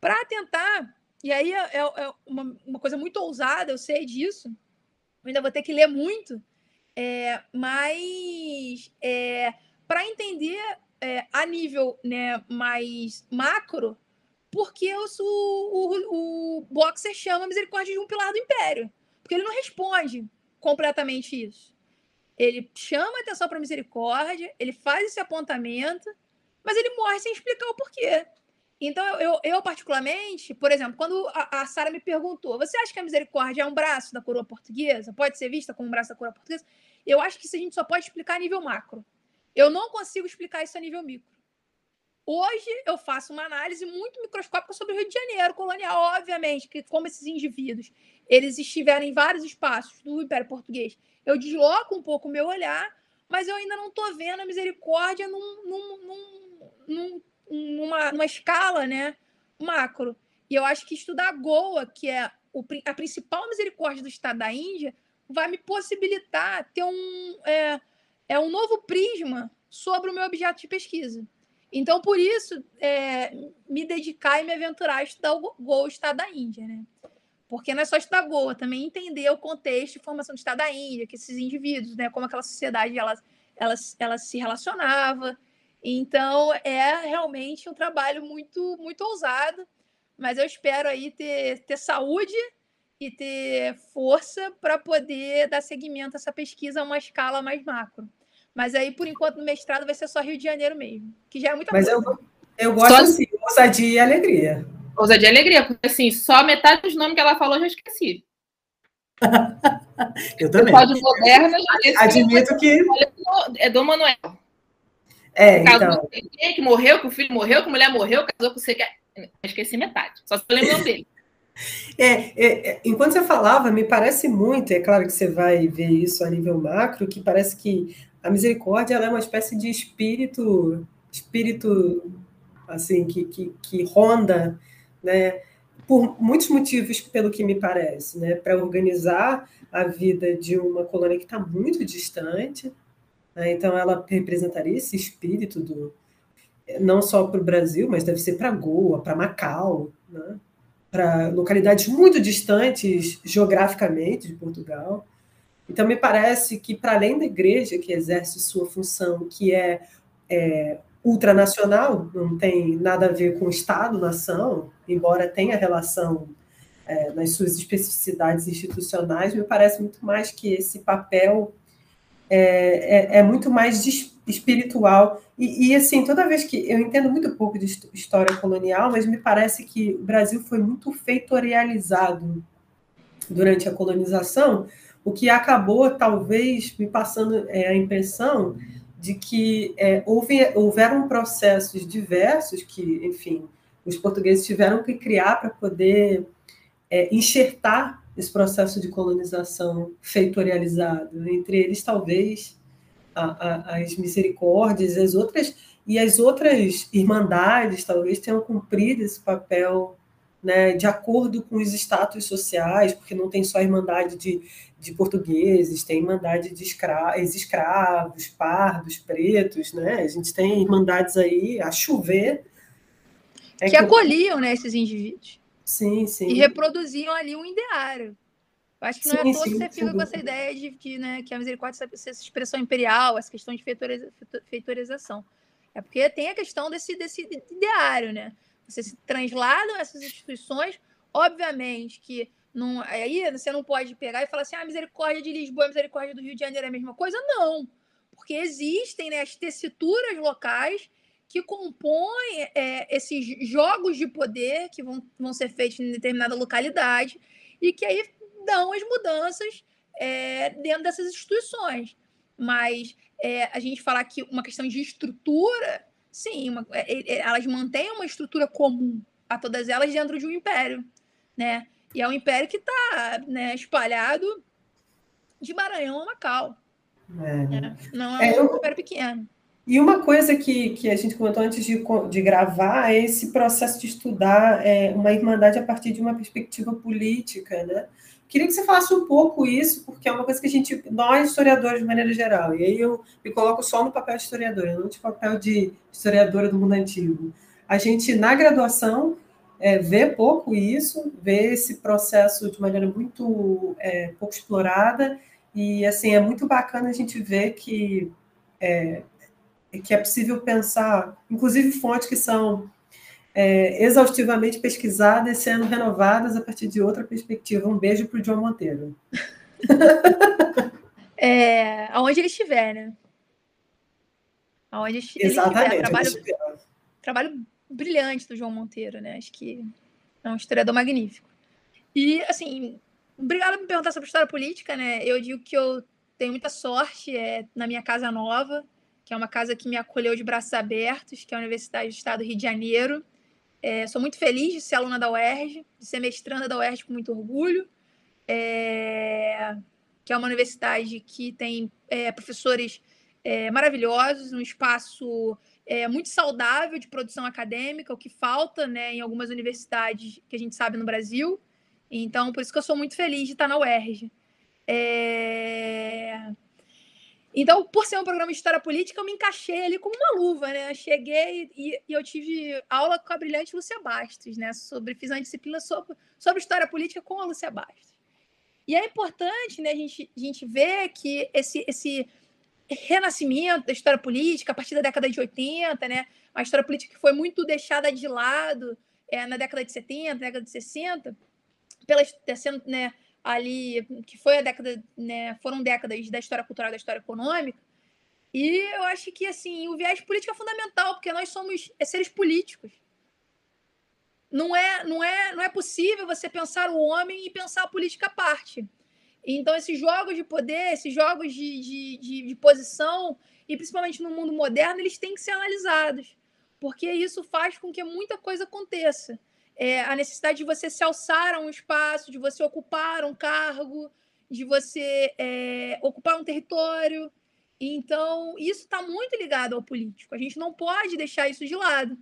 para tentar. E aí é, é, é uma, uma, coisa muito ousada, eu sei disso, eu ainda vou ter que ler muito, é, mas é, para entender é, a nível né, mais macro, porque o, o, o Boxer chama misericórdia de um pilar do império. Porque ele não responde completamente isso. Ele chama a atenção para misericórdia, ele faz esse apontamento, mas ele morre sem explicar o porquê. Então, eu, eu particularmente, por exemplo, quando a, a Sara me perguntou, você acha que a misericórdia é um braço da coroa portuguesa? Pode ser vista como um braço da coroa portuguesa? Eu acho que isso a gente só pode explicar a nível macro. Eu não consigo explicar isso a nível micro. Hoje eu faço uma análise muito microscópica sobre o Rio de Janeiro colonial, obviamente, que como esses indivíduos eles estiveram em vários espaços do Império Português, eu desloco um pouco o meu olhar, mas eu ainda não estou vendo a misericórdia num, num, num, numa, numa escala né, macro. E eu acho que estudar Goa, que é a principal misericórdia do Estado da Índia, vai me possibilitar ter um. É, é um novo prisma sobre o meu objeto de pesquisa. Então, por isso, é, me dedicar e me aventurar a estudar o Goa, o Estado da Índia, né? Porque não é só estudar Goa, também entender o contexto de formação do Estado da Índia, que esses indivíduos, né, como aquela sociedade ela, ela, ela se relacionava. Então, é realmente um trabalho muito, muito ousado, mas eu espero aí ter, ter saúde e ter força para poder dar seguimento a essa pesquisa a uma escala mais macro. Mas aí, por enquanto, no mestrado vai ser só Rio de Janeiro mesmo, que já é muita Mas coisa. eu, eu gosto só... assim, ousadia e alegria. Ousadia e alegria, porque assim, só metade dos nomes que ela falou eu já esqueci. eu também. Pode moderna, já Admito que. É do Manuel. É, então. que morreu, que o filho morreu, que a mulher morreu, casou com você. Que... Esqueci metade. Só se eu lembrando dele. É, é, é, enquanto você falava, me parece muito, é claro que você vai ver isso a nível macro, que parece que a misericórdia é uma espécie de espírito, espírito assim, que, que, que ronda, né, por muitos motivos, pelo que me parece, né, para organizar a vida de uma colônia que está muito distante, né, então ela representaria esse espírito do não só para o Brasil, mas deve ser para Goa, para Macau, né, para localidades muito distantes geograficamente de Portugal. Então, me parece que, para além da igreja, que exerce sua função, que é, é ultranacional, não tem nada a ver com Estado, nação, embora tenha relação é, nas suas especificidades institucionais, me parece muito mais que esse papel é, é, é muito mais espiritual. E, e, assim, toda vez que eu entendo muito pouco de história colonial, mas me parece que o Brasil foi muito feitorializado durante a colonização, o que acabou, talvez, me passando é, a impressão de que é, houve, houveram processos diversos que, enfim, os portugueses tiveram que criar para poder é, enxertar esse processo de colonização feitorializado. Entre eles, talvez, a, a, as misericórdias, as outras e as outras irmandades talvez tenham cumprido esse papel né, de acordo com os status sociais, porque não tem só irmandade de, de portugueses, tem irmandade de escra ex-escravos, pardos, pretos, né? A gente tem irmandades aí a chover. É que, que acolhiam né, esses indivíduos. Sim, sim. E reproduziam ali um ideário. Eu acho que não sim, é toa que você fica com essa ideia de que, né, que a misericórdia é essa expressão imperial, essa questão de feitorização. É porque tem a questão desse, desse ideário, né? Você se transladam essas instituições, obviamente que não, aí você não pode pegar e falar assim, ah, a misericórdia de Lisboa, a misericórdia do Rio de Janeiro é a mesma coisa. Não, porque existem né, as tessituras locais que compõem é, esses jogos de poder que vão, vão ser feitos em determinada localidade e que aí dão as mudanças é, dentro dessas instituições. Mas é, a gente falar que uma questão de estrutura, sim, uma, é, é, elas mantêm uma estrutura comum a todas elas dentro de um império, né? E é um império que está né, espalhado de Maranhão a Macau. É. É, não é, É, um eu- império pequeno. E uma coisa que, que a gente comentou antes de, de gravar é esse processo de estudar é, uma irmandade a partir de uma perspectiva política, né? Queria que você falasse um pouco isso, porque é uma coisa que a gente, nós historiadores de maneira geral, e aí eu me coloco só no papel de historiadora, não de papel de historiadora do mundo antigo. A gente, na graduação, é, vê pouco isso, vê esse processo de maneira muito é, pouco explorada, e assim, é muito bacana a gente ver que que é possível pensar, inclusive fontes que são é, exaustivamente pesquisadas, sendo renovadas a partir de outra perspectiva. Um beijo para o John Monteiro. É, aonde ele estiver, né? Aonde ele estiver. Exatamente. Trabalho, trabalho brilhante do João Monteiro, né? Acho que é um historiador magnífico. E, assim, obrigada por me perguntar sobre história política, né? Eu digo que eu tenho muita sorte é, na minha casa nova, que é uma casa que me acolheu de braços abertos, que é a Universidade do Estado do Rio de Janeiro. É, sou muito feliz de ser aluna da UERJ, de ser mestranda da UERJ com muito orgulho. É, que é uma universidade que tem é, professores é, maravilhosos, um espaço é, muito saudável de produção acadêmica, o que falta né, em algumas universidades que a gente sabe no Brasil. Então, por isso que eu sou muito feliz de estar na UERJ. É... Então, por ser um programa de história política, eu me encaixei ali como uma luva, né? Cheguei e, e eu tive aula com a brilhante Lúcia Bastos, né? Sobre, fiz uma disciplina sobre, sobre história política com a Lúcia Bastos. E é importante né, a, gente, a gente ver que esse, esse renascimento da história política, a partir da década de 80, né? A história política que foi muito deixada de lado é, na década de 70, década de 60, pelas, sendo, né, ali, que foi a década, né, foram décadas da história cultural da história econômica. E eu acho que assim, o viés político é fundamental, porque nós somos seres políticos. Não é, não é, não é possível você pensar o homem e pensar a política à parte. Então, esses jogos de poder, esses jogos de, de, de, de posição, e principalmente no mundo moderno, eles têm que ser analisados, porque isso faz com que muita coisa aconteça é, a necessidade de você se alçar a um espaço, de você ocupar um cargo, de você é, ocupar um território. Então, isso está muito ligado ao político. A gente não pode deixar isso de lado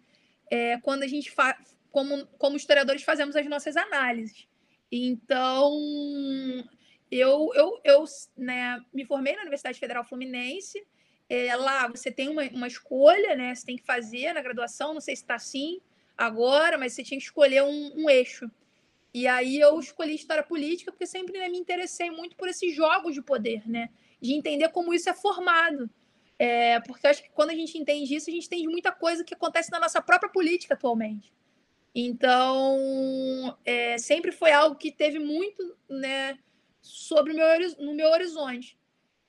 é, quando a gente, fa como, como historiadores, fazemos as nossas análises. Então, eu, eu, eu né, me formei na Universidade Federal Fluminense. É, lá você tem uma, uma escolha, né? Você tem que fazer na graduação, não sei se está assim, agora, mas você tinha que escolher um, um, eixo. E aí eu escolhi história política porque sempre né, me interessei muito por esses jogos de poder, né? De entender como isso é formado. É, porque acho que quando a gente entende isso, a gente entende muita coisa que acontece na nossa própria política atualmente. Então, é, sempre foi algo que teve muito né, sobre meu, no meu horizonte.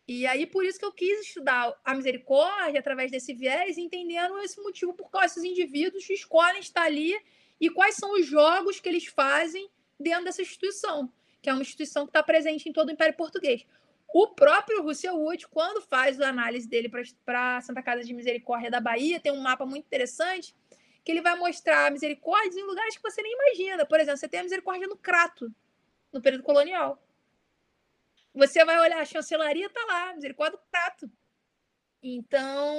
E aí, por isso que eu quis estudar a misericórdia através desse viés, entendendo esse motivo por qual esses indivíduos escolhem estar ali e quais são os jogos que eles fazem dentro dessa instituição, que é uma instituição que está presente em todo o Império Português. O próprio Russell Wood, quando faz a análise dele para a Santa Casa de Misericórdia da Bahia, tem um mapa muito interessante que ele vai mostrar misericórdias em lugares que você nem imagina. Por exemplo, você tem a misericórdia no Crato, no período colonial. Você vai olhar, a chancelaria está lá, misericórdia do prato. Então,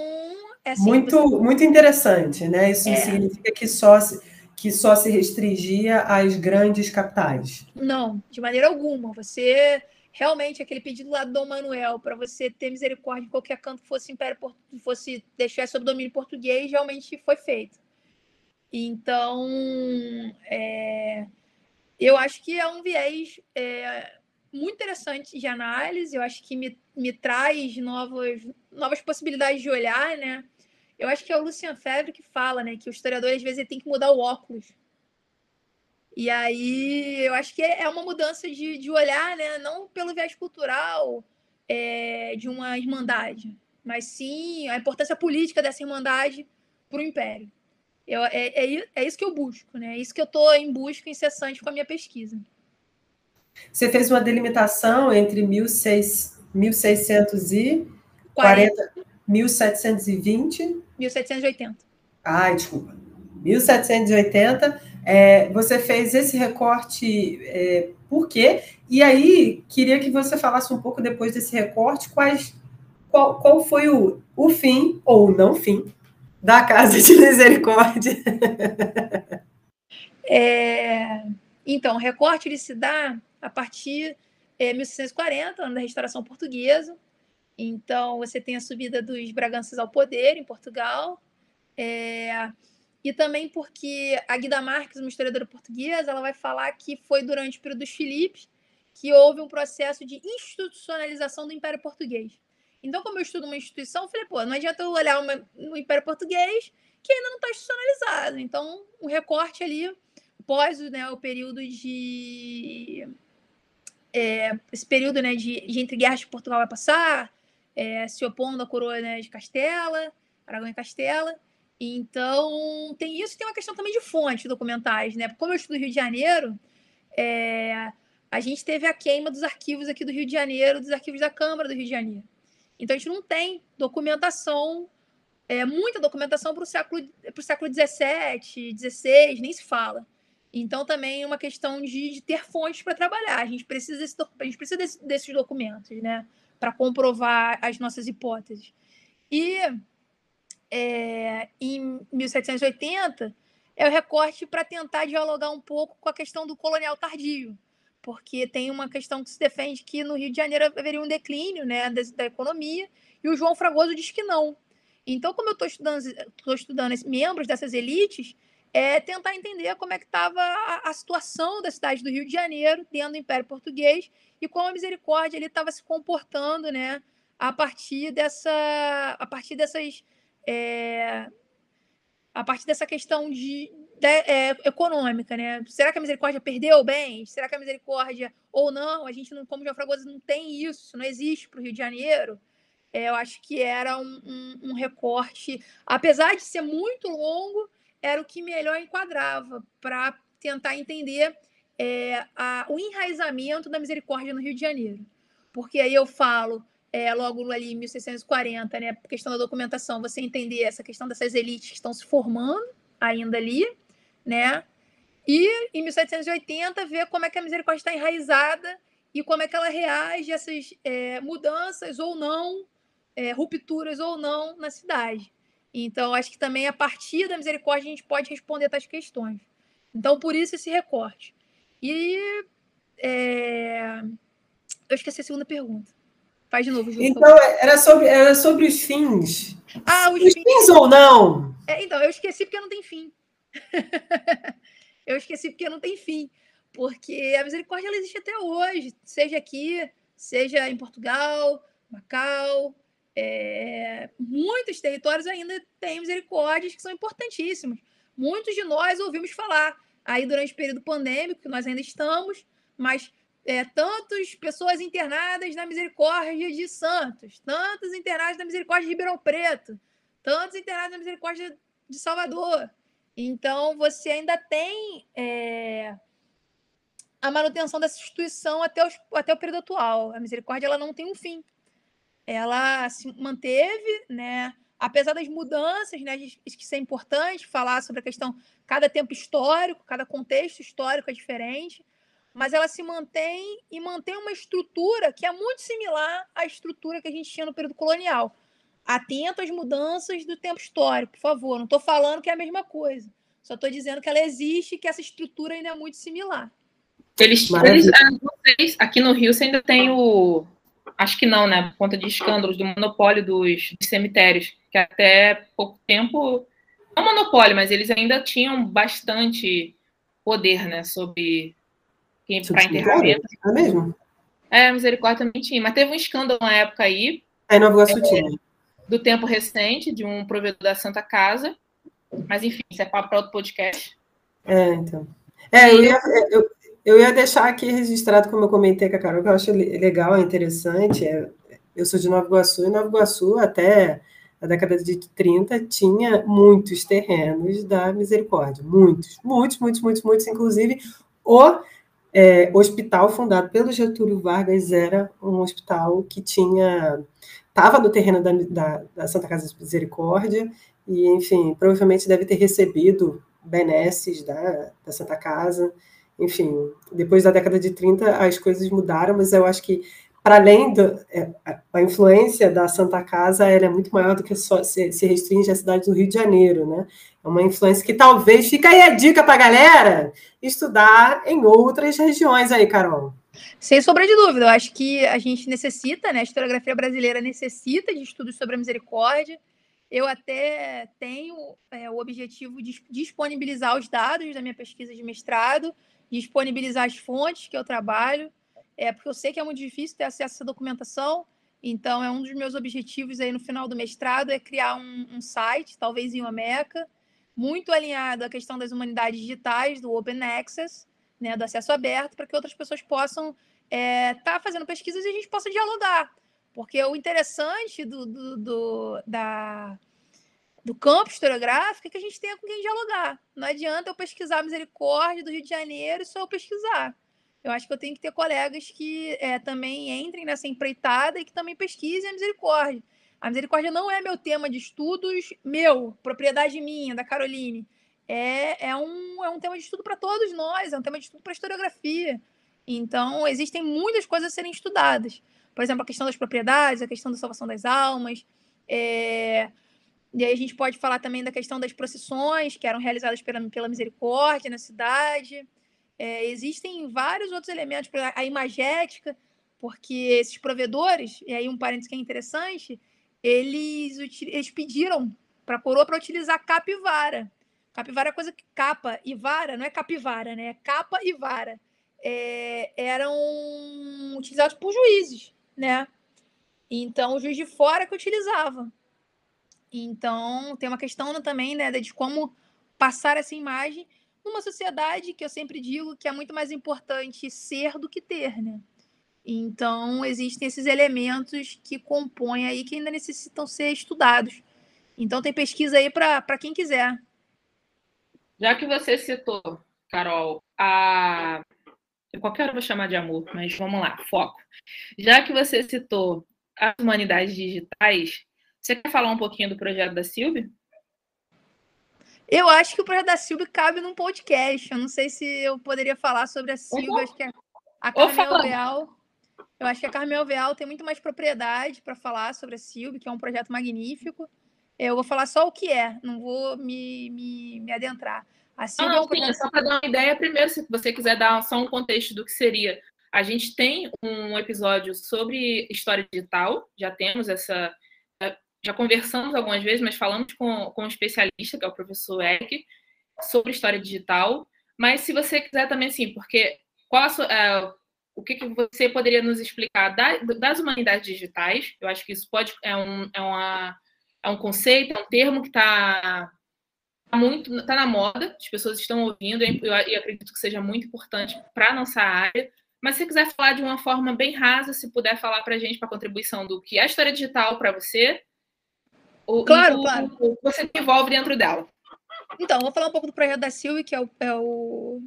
é assim, muito, você... muito interessante, né? Isso é. significa que só, se, que só se restringia às grandes capitais. Não, de maneira alguma. Você realmente aquele pedido lá do Dom Manuel para você ter misericórdia em qualquer canto que fosse império fosse deixar sob domínio português realmente foi feito. Então, é, eu acho que é um viés é, muito interessante de análise, eu acho que me, me traz novas, novas possibilidades de olhar, né? Eu acho que é o Lucian Febvre que fala, né, que o historiador às vezes tem que mudar o óculos. E aí eu acho que é uma mudança de, de olhar, né, não pelo viés cultural é, de uma irmandade, mas sim a importância política dessa irmandade para o império. Eu, é, é, é isso que eu busco, né? É isso que eu estou em busca incessante com a minha pesquisa. Você fez uma delimitação entre 1640 1720 1780. Ai, desculpa. 1780 É, você fez esse recorte é, por quê? E aí, queria que você falasse um pouco depois desse recorte, quais, qual, qual foi o, o fim, ou não fim, da Casa de Misericórdia. É, então, o recorte ele se dá a partir de é, 1640, ano da restauração portuguesa. Então, você tem a subida dos Braganças ao poder em Portugal. É, e também porque a Guida Marques, uma historiadora portuguesa, ela vai falar que foi durante o período dos Filipes que houve um processo de institucionalização do Império Português. Então, como eu estudo uma instituição, eu falei, pô, não adianta eu olhar uma, no Império Português que ainda não está institucionalizado. Então, o um recorte ali, pós né, o período de. É, esse período né, de, de entre guerras que Portugal vai passar, é, se opondo à coroa né, de Castela, Aragão e Castela. Então, tem isso e tem uma questão também de fontes documentais, né? Como eu estudo Rio de Janeiro, é, a gente teve a queima dos arquivos aqui do Rio de Janeiro, dos arquivos da Câmara do Rio de Janeiro. Então, a gente não tem documentação, é, muita documentação para o século, pro século XVII, XVI, nem se fala. Então, também é uma questão de, de ter fontes para trabalhar. A gente precisa, desse, a gente precisa desse, desses documentos, né? Para comprovar as nossas hipóteses. E é, em 1780 é o recorte para tentar dialogar um pouco com a questão do colonial tardio, porque tem uma questão que se defende que no Rio de Janeiro haveria um declínio né, da, da economia, e o João Fragoso diz que não. Então, como eu estou estudando, estudando membros dessas elites, é tentar entender como é que estava a, a, situação da cidade do Rio de Janeiro dentro do Império Português e como a misericórdia ele estava se comportando, né, a partir dessa, a partir dessas é, a partir dessa questão de, de é, econômica, né? Será que a misericórdia perdeu bem? Será que a misericórdia ou não? A gente, não, como João Fragoso, não tem isso, não existe para o Rio de Janeiro. É, eu acho que era um, um, um, recorte, apesar de ser muito longo, era o que melhor enquadrava para tentar entender é, a, o enraizamento da misericórdia no Rio de Janeiro. Porque aí eu falo é, logo ali em 1640, né, questão da documentação, você entender essa questão dessas elites que estão se formando ainda ali, né? E em 1780 ver como é que a misericórdia está enraizada e como é que ela reage a essas é, mudanças ou não, é, rupturas ou não na cidade. Então, acho que também a partir da misericórdia a gente pode responder essas questões. Então, por isso esse recorte. E é... eu esqueci a segunda pergunta. Faz de novo, Ju. Então, era sobre, era sobre os fins. Ah, os, os fins. fins ou não? É, então, eu esqueci porque não tem fim. eu esqueci porque não tem fim. Porque a misericórdia ela existe até hoje, seja aqui, seja em Portugal, Macau, é, muitos territórios ainda têm misericórdias que são importantíssimas. Muitos de nós ouvimos falar aí durante o período pandêmico, que nós ainda estamos, mas é, tantas pessoas internadas na Misericórdia de Santos, tantos internados na Misericórdia de Ribeirão Preto, tantos internados na Misericórdia de Salvador. Então, você ainda tem é, a manutenção dessa instituição até, os, até o período atual. A Misericórdia ela não tem um fim. Ela se manteve, né? apesar das mudanças, né, acho que isso é importante falar sobre a questão, cada tempo histórico, cada contexto histórico é diferente, mas ela se mantém e mantém uma estrutura que é muito similar à estrutura que a gente tinha no período colonial. Atento às mudanças do tempo histórico, por favor. Não estou falando que é a mesma coisa. Só estou dizendo que ela existe e que essa estrutura ainda é muito similar. Eles, eles ah, vocês, aqui no Rio, você ainda tem o. Acho que não, né? Por conta de escândalos do monopólio dos, dos cemitérios, que até pouco tempo. Não monopólio, mas eles ainda tinham bastante poder, né? Sobre para enterramento. É mesmo? É, misericórdia também tinha. Mas teve um escândalo na época aí. É, Nova Iguaçu é, Do tempo recente, de um provedor da Santa Casa. Mas, enfim, isso é papo para outro podcast. É, então. É, eu ia, eu, eu ia deixar aqui registrado, como eu comentei com a Carol, que eu acho legal, interessante. É, eu sou de Nova Iguaçu, e Nova Iguaçu, até a década de 30, tinha muitos terrenos da misericórdia. Muitos, muitos, muitos, muitos, muitos. Inclusive, o é, hospital fundado pelo Getúlio Vargas era um hospital que tinha estava no terreno da, da, da, Santa Casa de Misericórdia e, enfim, provavelmente deve ter recebido benesses da, da Santa Casa. Enfim, depois da década de 30 as coisas mudaram, mas eu acho que para além da é, influência da Santa Casa, ela é muito maior do que só se, se restringe à cidade do Rio de Janeiro, né? É uma influência que talvez fica aí a dica para a galera estudar em outras regiões aí, Carol. Sem sombra de dúvida, eu acho que a gente necessita, né? A historiografia brasileira necessita de estudos sobre a misericórdia. Eu até tenho é, o objetivo de disponibilizar os dados da minha pesquisa de mestrado, disponibilizar as fontes que eu trabalho, é porque eu sei que é muito difícil ter acesso a essa documentação. Então, é um dos meus objetivos aí no final do mestrado é criar um, um site, talvez em Omeca, muito alinhado à questão das humanidades digitais, do Open Access, né, do acesso aberto, para que outras pessoas possam estar é, tá fazendo pesquisas e a gente possa dialogar. Porque o interessante do, do, do, da, do campo historiográfico é que a gente tenha com quem dialogar. Não adianta eu pesquisar a misericórdia do Rio de Janeiro só eu pesquisar. Eu acho que eu tenho que ter colegas que é, também entrem nessa empreitada e que também pesquisem a misericórdia. A misericórdia não é meu tema de estudos, meu, propriedade minha, da Caroline. É, é, um, é um tema de estudo para todos nós, é um tema de estudo para historiografia. Então, existem muitas coisas a serem estudadas. Por exemplo, a questão das propriedades, a questão da salvação das almas. É... E aí a gente pode falar também da questão das procissões que eram realizadas pela, pela misericórdia na cidade. É, existem vários outros elementos, a imagética, porque esses provedores, e aí um parênteses que é interessante, eles, eles pediram para a coroa para utilizar capivara. Capivara é coisa que capa e vara, não é capivara, né? É capa e vara. É, eram utilizados por juízes, né? Então, o juiz de fora que utilizava. Então, tem uma questão também, né, de como passar essa imagem numa sociedade que eu sempre digo que é muito mais importante ser do que ter, né? Então, existem esses elementos que compõem aí que ainda necessitam ser estudados. Então, tem pesquisa aí para quem quiser. Já que você citou, Carol, a. Qualquer hora vou chamar de amor, mas vamos lá, foco. Já que você citou as humanidades digitais, você quer falar um pouquinho do projeto da Silvia? Eu acho que o projeto da Silvia cabe num podcast. Eu não sei se eu poderia falar sobre a Silvia. Uhum. Acho que a Carmel Veal. Eu acho que a Carmel Veal tem muito mais propriedade para falar sobre a Silvia, que é um projeto magnífico. Eu vou falar só o que é, não vou me, me, me adentrar. A Silvia não, não, é um projeto... só para dar uma ideia, primeiro, se você quiser dar só um contexto do que seria. A gente tem um episódio sobre história digital, já temos essa já conversamos algumas vezes, mas falamos com, com um especialista, que é o professor Eric, sobre história digital. Mas se você quiser também, sim, porque qual sua, é, o que, que, você poderia nos explicar da, das humanidades digitais? Eu acho que isso pode é um, é uma, é um conceito, é um termo que está tá muito está na moda, as pessoas estão ouvindo, e eu, eu acredito que seja muito importante para a nossa área. Mas se quiser falar de uma forma bem rasa, se puder falar para a gente para a contribuição do que é a história digital para você, o, claro, o, claro. O, você se envolve dentro dela. Então, vou falar um pouco do projeto da Silvia, que é o, é o,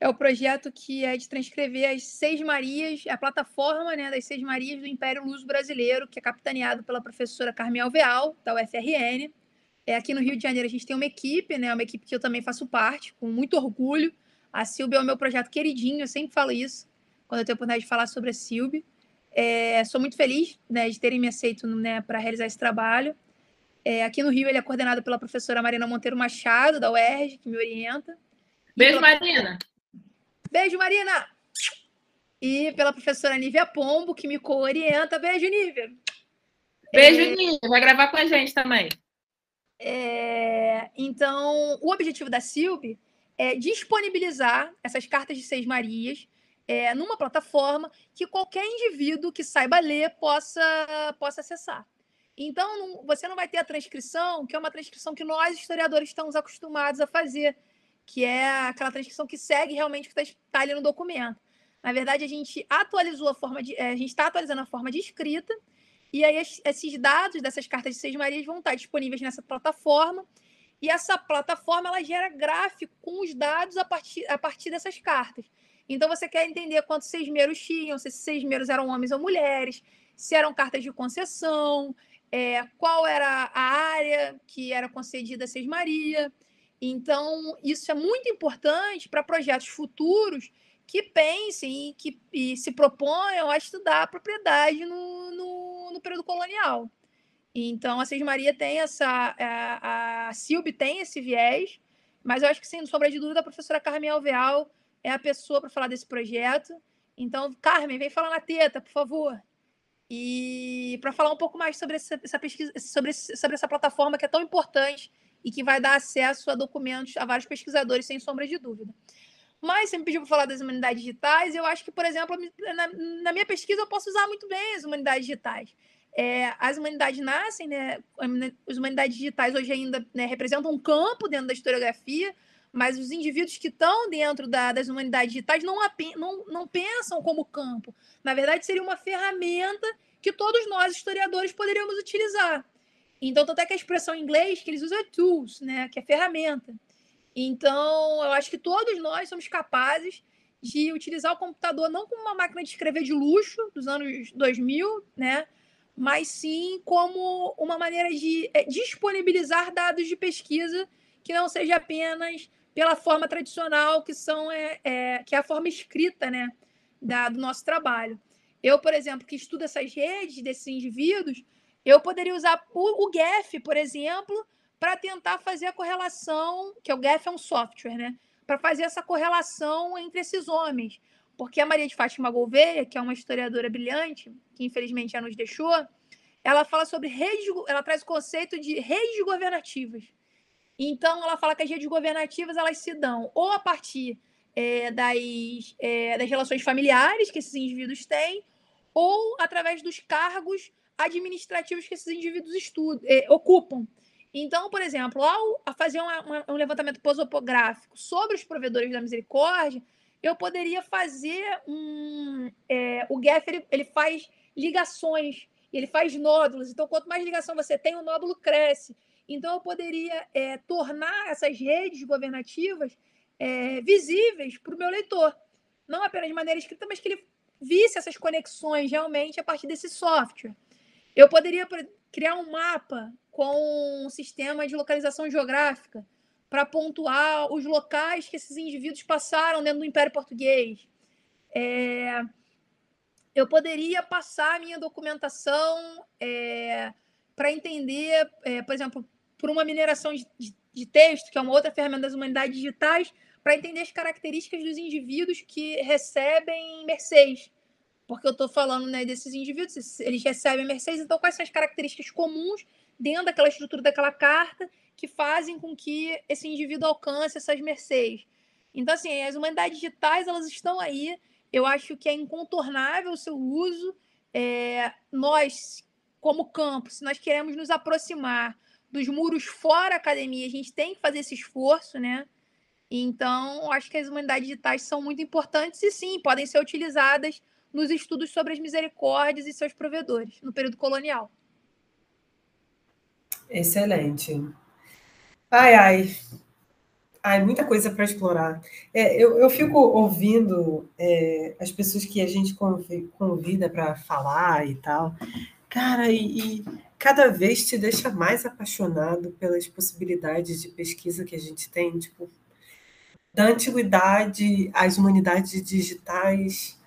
é o projeto que é de transcrever as Seis Marias, a plataforma né, das Seis Marias do Império Luso Brasileiro, que é capitaneado pela professora Carmel Veal, da UFRN. É, aqui no Rio de Janeiro a gente tem uma equipe, né, uma equipe que eu também faço parte, com muito orgulho. A Silvia é o meu projeto queridinho, eu sempre falo isso, quando eu tenho a oportunidade de falar sobre a Silvia. É, sou muito feliz né, de terem me aceito né, para realizar esse trabalho. É, aqui no Rio, ele é coordenado pela professora Marina Monteiro Machado, da UERJ, que me orienta. Beijo, pela... Marina! Beijo, Marina! E pela professora Nívia Pombo, que me co-orienta. Beijo, Nívia! Beijo, é... Nívia! Vai gravar com a gente também. É... Então, o objetivo da Silve é disponibilizar essas cartas de Seis Marias é, numa plataforma que qualquer indivíduo que saiba ler possa, possa acessar. Então, não, você não vai ter a transcrição, que é uma transcrição que nós, historiadores, estamos acostumados a fazer, que é aquela transcrição que segue realmente o que está tá ali no documento. Na verdade, a gente atualizou a forma de. É, a gente está atualizando a forma de escrita, e aí esses dados dessas cartas de Seis Marias vão estar disponíveis nessa plataforma. E essa plataforma ela gera gráfico com os dados a partir, a partir dessas cartas. Então você quer entender quantos seismeiros tinham, se esses seismeiros eram homens ou mulheres, se eram cartas de concessão, é, qual era a área que era concedida a Seis Maria. Então, isso é muito importante para projetos futuros que pensem e que e se proponham a estudar a propriedade no, no, no período colonial. Então, a Seis Maria tem essa. A, a Silb tem esse viés, mas eu acho que, sem sombra de dúvida, a professora Carmen Alveal é a pessoa para falar desse projeto. Então, Carmen, vem falar na teta, por favor. E para falar um pouco mais sobre essa, essa pesquisa, sobre, sobre essa plataforma que é tão importante e que vai dar acesso a documentos a vários pesquisadores, sem sombra de dúvida. Mas você me pediu para falar das humanidades digitais, eu acho que, por exemplo, na, na, minha pesquisa eu posso usar muito bem as humanidades digitais. É, as humanidades nascem, né? As humanidades digitais hoje ainda né, representam um campo dentro da historiografia, mas os indivíduos que estão dentro da, das humanidades digitais não, não, não pensam como campo. Na verdade, seria uma ferramenta que todos nós, historiadores, poderíamos utilizar. Então, tanto é que a expressão em inglês que eles usam é tools, né? que é ferramenta. Então, eu acho que todos nós somos capazes de utilizar o computador não como uma máquina de escrever de luxo dos anos 2000, né? mas sim como uma maneira de é, disponibilizar dados de pesquisa que não seja apenas pela forma tradicional, que são é, é, que é a forma escrita né, da, do nosso trabalho. Eu, por exemplo, que estudo essas redes desses indivíduos, eu poderia usar o, o GEF, por exemplo, para tentar fazer a correlação, que o GEF é um software, né? Para fazer essa correlação entre esses homens. Porque a Maria de Fátima Gouveia, que é uma historiadora brilhante, que infelizmente já nos deixou, ela fala sobre redes, ela traz o conceito de redes governativas. Então, ela fala que as redes governativas elas se dão ou a partir é, das, é, das relações familiares que esses indivíduos têm, ou através dos cargos administrativos que esses indivíduos estudam, é, ocupam. Então, por exemplo, ao fazer uma, uma, um levantamento posopográfico sobre os provedores da misericórdia, eu poderia fazer um. É, o GEF ele, ele faz ligações, ele faz nódulos. Então, quanto mais ligação você tem, o nódulo cresce. Então, eu poderia é, tornar essas redes governativas é, visíveis para o meu leitor. Não apenas de maneira escrita, mas que ele visse essas conexões realmente a partir desse software. Eu poderia criar um mapa com um sistema de localização geográfica para pontuar os locais que esses indivíduos passaram dentro do Império Português. É, eu poderia passar a minha documentação é, para entender, é, por exemplo, por uma mineração de, de, de, texto, que é uma outra ferramenta das humanidades digitais, para entender as características dos indivíduos que recebem Mercedes. Porque eu estou falando né, desses indivíduos, eles recebem Mercedes, então quais são as características comuns dentro daquela estrutura daquela carta que fazem com que esse indivíduo alcance essas Mercedes? Então, assim, as humanidades digitais, elas estão aí. Eu acho que é incontornável o seu uso. É, nós, como campo, se nós queremos nos aproximar dos muros fora academia, a gente tem que fazer esse esforço, né? Então, acho que as humanidades digitais são muito importantes e sim, podem ser utilizadas nos estudos sobre as misericórdias e seus provedores no período colonial. Excelente. Ai, ai. Ai, muita coisa para explorar. É, eu, eu fico ouvindo é, as pessoas que a gente convida para falar e tal. Cara, e, e cada vez te deixa mais apaixonado pelas possibilidades de pesquisa que a gente tem, tipo, da antiguidade às humanidades digitais,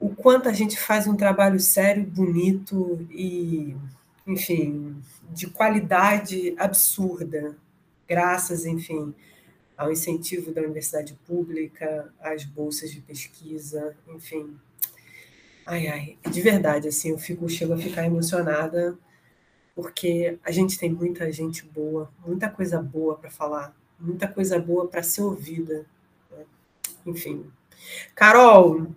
o quanto a gente faz um trabalho sério, bonito e, enfim, de qualidade absurda, graças, enfim, ao incentivo da universidade pública, às bolsas de pesquisa, enfim, Ai, ai, de verdade, assim, eu fico, chego a ficar emocionada, porque a gente tem muita gente boa, muita coisa boa para falar, muita coisa boa para ser ouvida. Né? Enfim. Carol,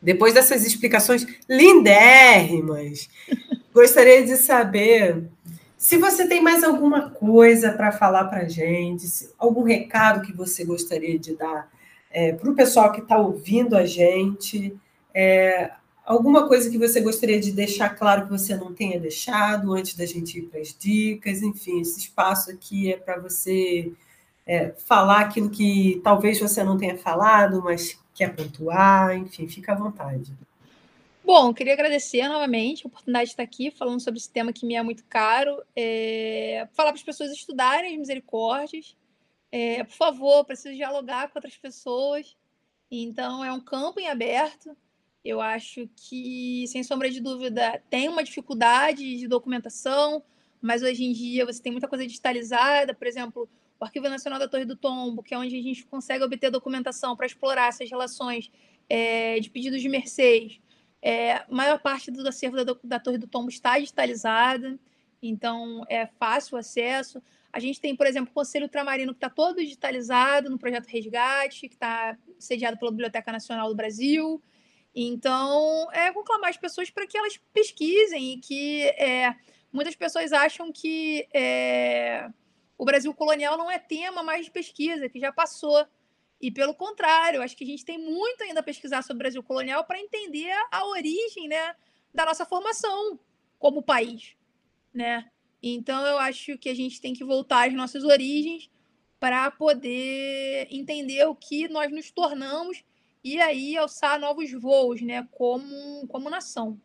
depois dessas explicações lindérrimas, gostaria de saber se você tem mais alguma coisa para falar para a gente, algum recado que você gostaria de dar é, para o pessoal que está ouvindo a gente. É, alguma coisa que você gostaria de deixar claro que você não tenha deixado antes da gente ir para as dicas? Enfim, esse espaço aqui é para você é, falar aquilo que talvez você não tenha falado, mas quer pontuar, enfim, fica à vontade. Bom, queria agradecer novamente a oportunidade de estar aqui falando sobre esse tema que me é muito caro. É, falar para as pessoas estudarem as misericórdias. É, por favor, preciso dialogar com outras pessoas. Então, é um campo em aberto. Eu acho que, sem sombra de dúvida, tem uma dificuldade de documentação, mas hoje em dia você tem muita coisa digitalizada. Por exemplo, o Arquivo Nacional da Torre do Tombo, que é onde a gente consegue obter documentação para explorar essas relações é, de pedidos de mercês é, a maior parte do acervo da, da Torre do Tombo está digitalizada, então é fácil o acesso. A gente tem, por exemplo, o Conselho Ultramarino, que está todo digitalizado no projeto Resgate, que está sediado pela Biblioteca Nacional do Brasil. Então, é conclamar as pessoas para que elas pesquisem e que é, muitas pessoas acham que é, o Brasil colonial não é tema mais de pesquisa, que já passou. E pelo contrário, acho que a gente tem muito ainda a pesquisar sobre o Brasil colonial para entender a origem né, da nossa formação como país. Né? Então eu acho que a gente tem que voltar às nossas origens para poder entender o que nós nos tornamos e aí alçar novos voos, né, como, como nação.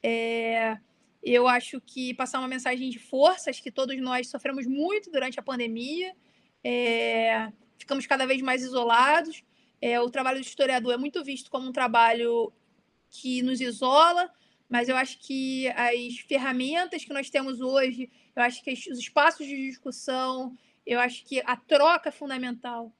É, eu acho que passar uma mensagem de forças que todos nós sofremos muito durante a pandemia. É, ficamos cada vez mais isolados. É, o trabalho do historiador é muito visto como um trabalho que nos isola, mas eu acho que as ferramentas que nós temos hoje, eu acho que os espaços de discussão, eu acho que a troca é fundamental.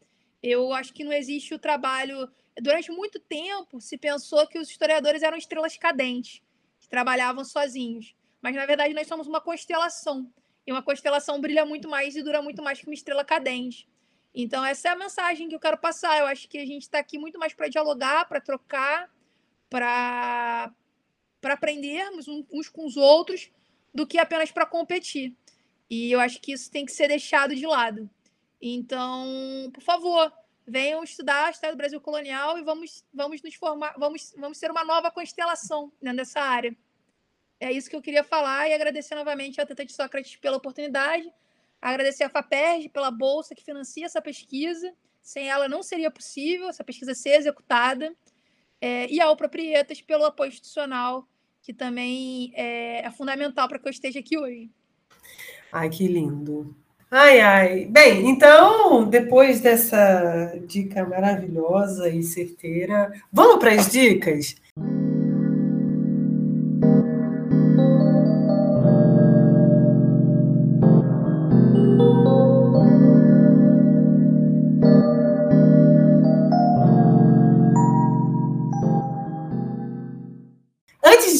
Eu acho que não existe o trabalho. Durante muito tempo se pensou que os historiadores eram estrelas cadentes, que trabalhavam sozinhos. Mas, na verdade, nós somos uma constelação. E uma constelação brilha muito mais e dura muito mais que uma estrela cadente. Então, essa é a mensagem que eu quero passar. Eu acho que a gente está aqui muito mais para dialogar, para trocar, para aprendermos uns com os outros, do que apenas para competir. E eu acho que isso tem que ser deixado de lado. Então, por favor, venham estudar a história do Brasil colonial e vamos, vamos nos formar, vamos, vamos ser uma nova constelação dentro dessa área. É isso que eu queria falar e agradecer novamente ao Teta de Sócrates pela oportunidade. Agradecer a FAPERJ pela bolsa que financia essa pesquisa. Sem ela não seria possível essa pesquisa ser executada. É, e ao Proprietas pelo apoio institucional, que também é, é fundamental para que eu esteja aqui hoje. Ai, que lindo. Ai, ai. Bem, então, depois dessa dica maravilhosa e certeira, vamos para as dicas?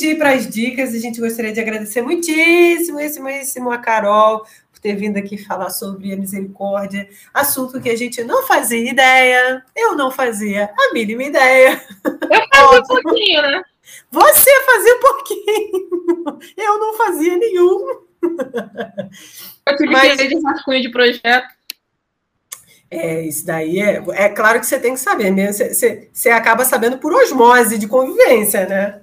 de ir para as dicas, a gente gostaria de agradecer muitíssimo, muitíssimo a Carol por ter vindo aqui falar sobre a misericórdia, assunto que a gente não fazia ideia, eu não fazia a mínima ideia. Eu fazia um pouquinho, né? Você fazia um pouquinho, eu não fazia nenhum. Eu tive Mas... que de rascunho de projeto. É, isso daí é, é claro que você tem que saber mesmo. Você, você, você acaba sabendo por osmose de convivência, né?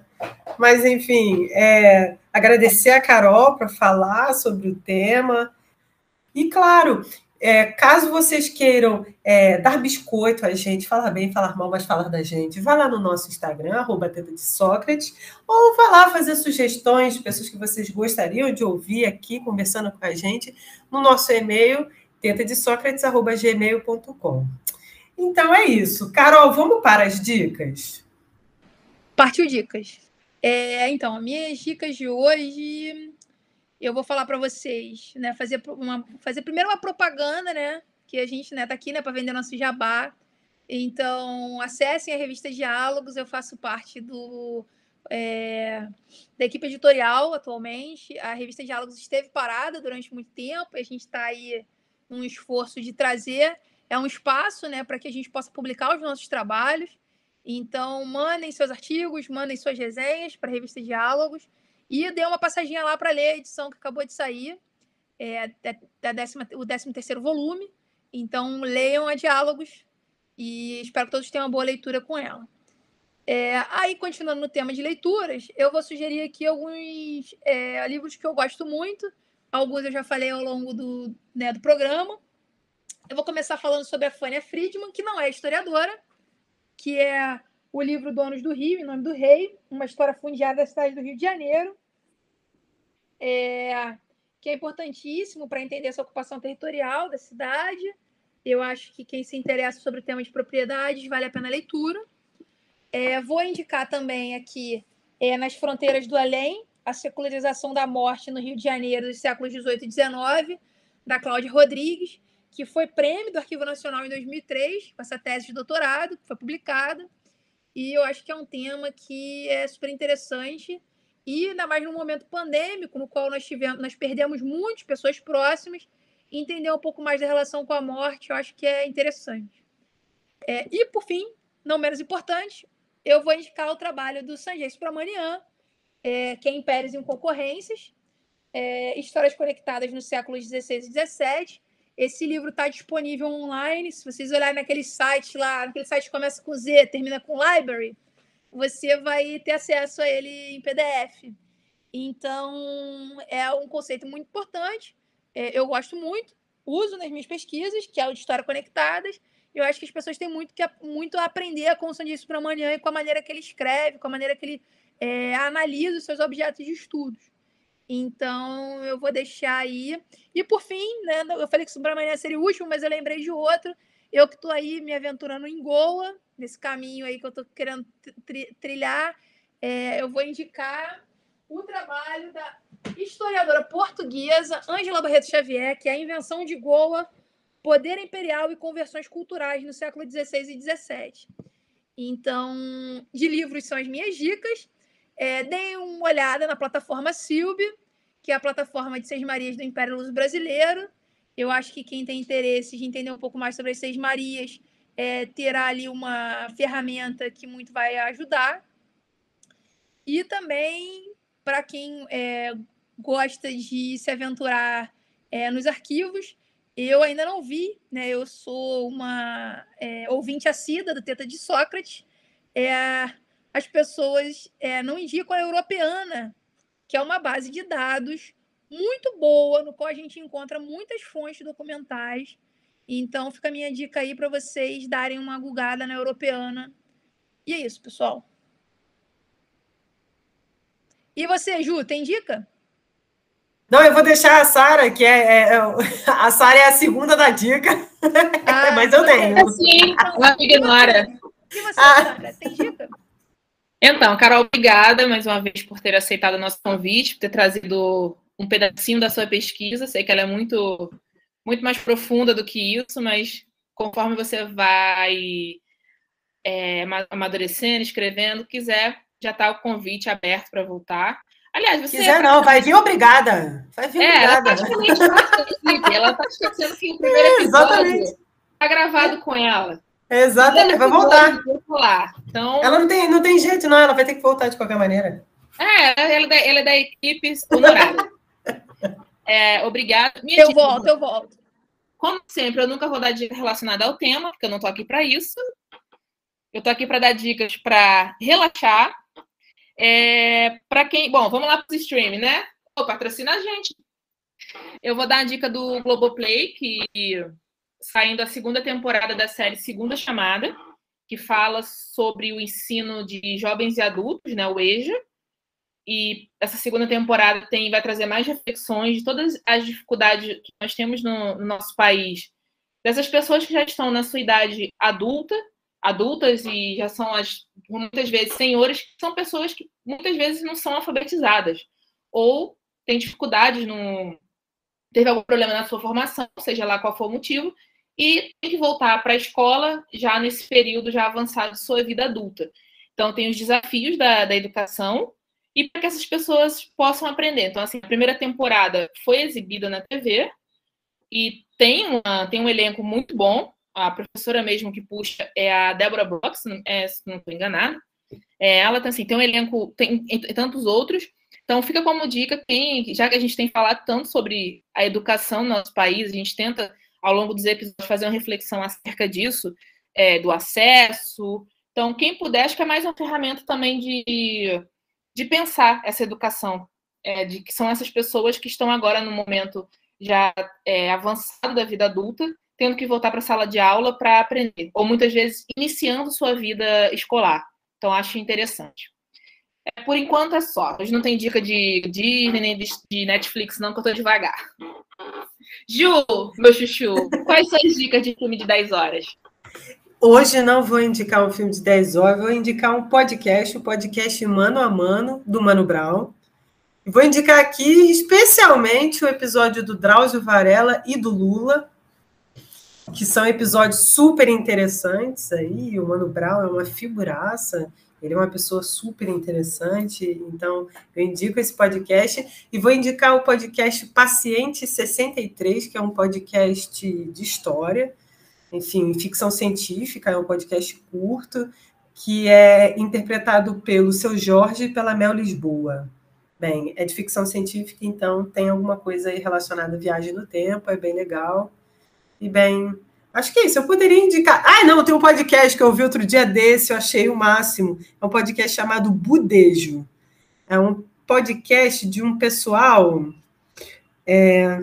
Mas, enfim, é, agradecer a Carol para falar sobre o tema. E, claro, é, caso vocês queiram é, dar biscoito a gente, falar bem, falar mal, mas falar da gente, vá lá no nosso Instagram, arroba de Sócrates, ou vá lá fazer sugestões de pessoas que vocês gostariam de ouvir aqui, conversando com a gente, no nosso e-mail, tetadesocrates.gmail.com. Então é isso. Carol, vamos para as dicas? Partiu dicas. É, então, minhas dicas de hoje, eu vou falar para vocês, né? Fazer, uma, fazer primeiro uma propaganda, né? Que a gente né, tá aqui né, para vender nosso jabá. Então, acessem a revista Diálogos, eu faço parte do, é, da equipe editorial atualmente. A revista Diálogos esteve parada durante muito tempo, a gente está aí num esforço de trazer é um espaço né, para que a gente possa publicar os nossos trabalhos. Então, mandem seus artigos, mandem suas resenhas para a revista Diálogos e dê uma passadinha lá para ler a edição que acabou de sair, é, da décima, o 13 terceiro volume. Então, leiam a Diálogos e espero que todos tenham uma boa leitura com ela. É, aí, continuando no tema de leituras, eu vou sugerir aqui alguns é, livros que eu gosto muito. Alguns eu já falei ao longo do, né, do programa. Eu vou começar falando sobre a Fania Friedman, que não é historiadora, que é o livro Donos do Rio, em nome do rei, uma história fundiária da cidade do Rio de Janeiro, é, que é importantíssimo para entender essa ocupação territorial da cidade. Eu acho que quem se interessa sobre o tema de propriedades vale a pena a leitura. É, vou indicar também aqui é, Nas Fronteiras do Além, a secularização da morte no Rio de Janeiro dos séculos 18 e 19, da Cláudia Rodrigues, que foi prêmio do Arquivo Nacional em 2003, com essa tese de doutorado, que foi publicada. E eu acho que é um tema que é super interessante. E ainda mais num momento pandêmico, no qual nós tivemos, nós perdemos muitas pessoas próximas, entender um pouco mais da relação com a morte, eu acho que é interessante. É, e, por fim, não menos importante, eu vou indicar o trabalho do Sanjay Subramanian, é, que é Impérios e Concorrências, é, Histórias Conectadas nos séculos XVI e XVII. Esse livro está disponível online. Se vocês olharem naquele site lá, naquele site que começa com Z, termina com Library, você vai ter acesso a ele em PDF. Então, é um conceito muito importante. É, eu gosto muito, uso nas minhas pesquisas, que é o de História Conectadas. Eu acho que as pessoas têm muito, que, muito a aprender com o Subramanian e com a maneira que ele escreve, com a maneira que ele é, analisa os seus objetos de estudos. Então, eu vou deixar aí. E, por fim, né, eu falei que o Subramanian seria o último, mas eu lembrei de outro. Eu que estou aí me aventurando em Goa, nesse caminho aí que eu estou querendo trilhar, é, eu vou indicar o trabalho da historiadora portuguesa Ângela Barreto Xavier, que é a invenção de Goa, poder imperial e conversões culturais no século XVI e XVII. Então, de livros são as minhas dicas. É, deem uma olhada na plataforma Silbe, que é a plataforma de Seis Marias do Império Luso Brasileiro. Eu acho que quem tem interesse de entender um pouco mais sobre as Seis Marias é, terá ali uma ferramenta que muito vai ajudar. E também, para quem é, gosta de se aventurar é, nos arquivos, eu ainda não vi, né? Eu sou uma é, ouvinte assídua do Teta de Sócrates. É, as pessoas é, não indicam a europeana, que é uma base de dados muito boa, no qual a gente encontra muitas fontes documentais. Então, fica a minha dica aí para vocês darem uma gugada na europeana. E é isso, pessoal. E você, Ju, tem dica? Não, eu vou deixar a Sara, que é, é, é a Sara é a segunda da dica, ah, mas eu tenho. Sim, ela me ignora. E você, ah. Sara, tem dica? Então, Carol, obrigada mais uma vez por ter aceitado o nosso convite, por ter trazido um pedacinho da sua pesquisa. Sei que ela é muito, muito mais profunda do que isso, mas conforme você vai é, amadurecendo, escrevendo, quiser, já está o convite aberto para voltar. Aliás, você. Quiser não, vai vir obrigada. Vai vir é, obrigada. Ela está esquecendo que o primeiro é, episódio está gravado com ela. Exatamente, vai voltar. Então... Ela não tem, não tem jeito, não, ela vai ter que voltar de qualquer maneira. É, ela é da, ela é da equipe honorária. É, obrigada. Minha eu volto, eu volto. Como sempre, eu nunca vou dar dica relacionada ao tema, porque eu não estou aqui para isso. Eu estou aqui para dar dicas para relaxar. É, para quem. Bom, vamos lá para o streaming, né? Pô, patrocina a gente. Eu vou dar a dica do Globoplay, que saindo a segunda temporada da série Segunda Chamada, que fala sobre o ensino de jovens e adultos, né, o EJA. E essa segunda temporada tem, vai trazer mais reflexões de todas as dificuldades que nós temos no, no nosso país, dessas pessoas que já estão na sua idade adulta, adultas e já são as muitas vezes senhores, que são pessoas que muitas vezes não são alfabetizadas ou têm dificuldades no teve algum problema na sua formação, seja lá qual for o motivo, e tem que voltar para a escola já nesse período já avançado de sua vida adulta. Então, tem os desafios da, da educação e para que essas pessoas possam aprender. Então, assim, a primeira temporada foi exibida na TV e tem, uma, tem um elenco muito bom. A professora mesmo que puxa é a Débora Brox, é, se não estou enganada. É, ela tem, assim, tem um elenco, tem, tem tantos outros. Então, fica como dica, quem, já que a gente tem falado tanto sobre a educação no nosso país, a gente tenta ao longo dos episódios fazer uma reflexão acerca disso, é, do acesso. Então, quem puder, acho que é mais uma ferramenta também de, de pensar essa educação, é, de que são essas pessoas que estão agora no momento já é, avançado da vida adulta, tendo que voltar para a sala de aula para aprender, ou muitas vezes iniciando sua vida escolar. Então, acho interessante. É, por enquanto é só. Hoje não tem dica de Disney nem de Netflix, não, que eu tô devagar. Ju, meu chuchu, quais são as dicas de filme de 10 horas? Hoje não vou indicar um filme de 10 horas, vou indicar um podcast, o um podcast Mano a Mano, do Mano Brown. Vou indicar aqui especialmente o episódio do Drauzio Varela e do Lula, que são episódios super interessantes aí. O Mano Brown é uma figuraça, ele é uma pessoa super interessante, então eu indico esse podcast e vou indicar o podcast Paciente 63, que é um podcast de história, enfim, ficção científica, é um podcast curto, que é interpretado pelo seu Jorge e pela Mel Lisboa. Bem, é de ficção científica, então tem alguma coisa aí relacionada à viagem no tempo, é bem legal. E bem, acho que é isso. Eu poderia indicar. Ah, não, tem um podcast que eu vi outro dia desse, eu achei o máximo. É um podcast chamado Budejo. É um podcast de um pessoal. É,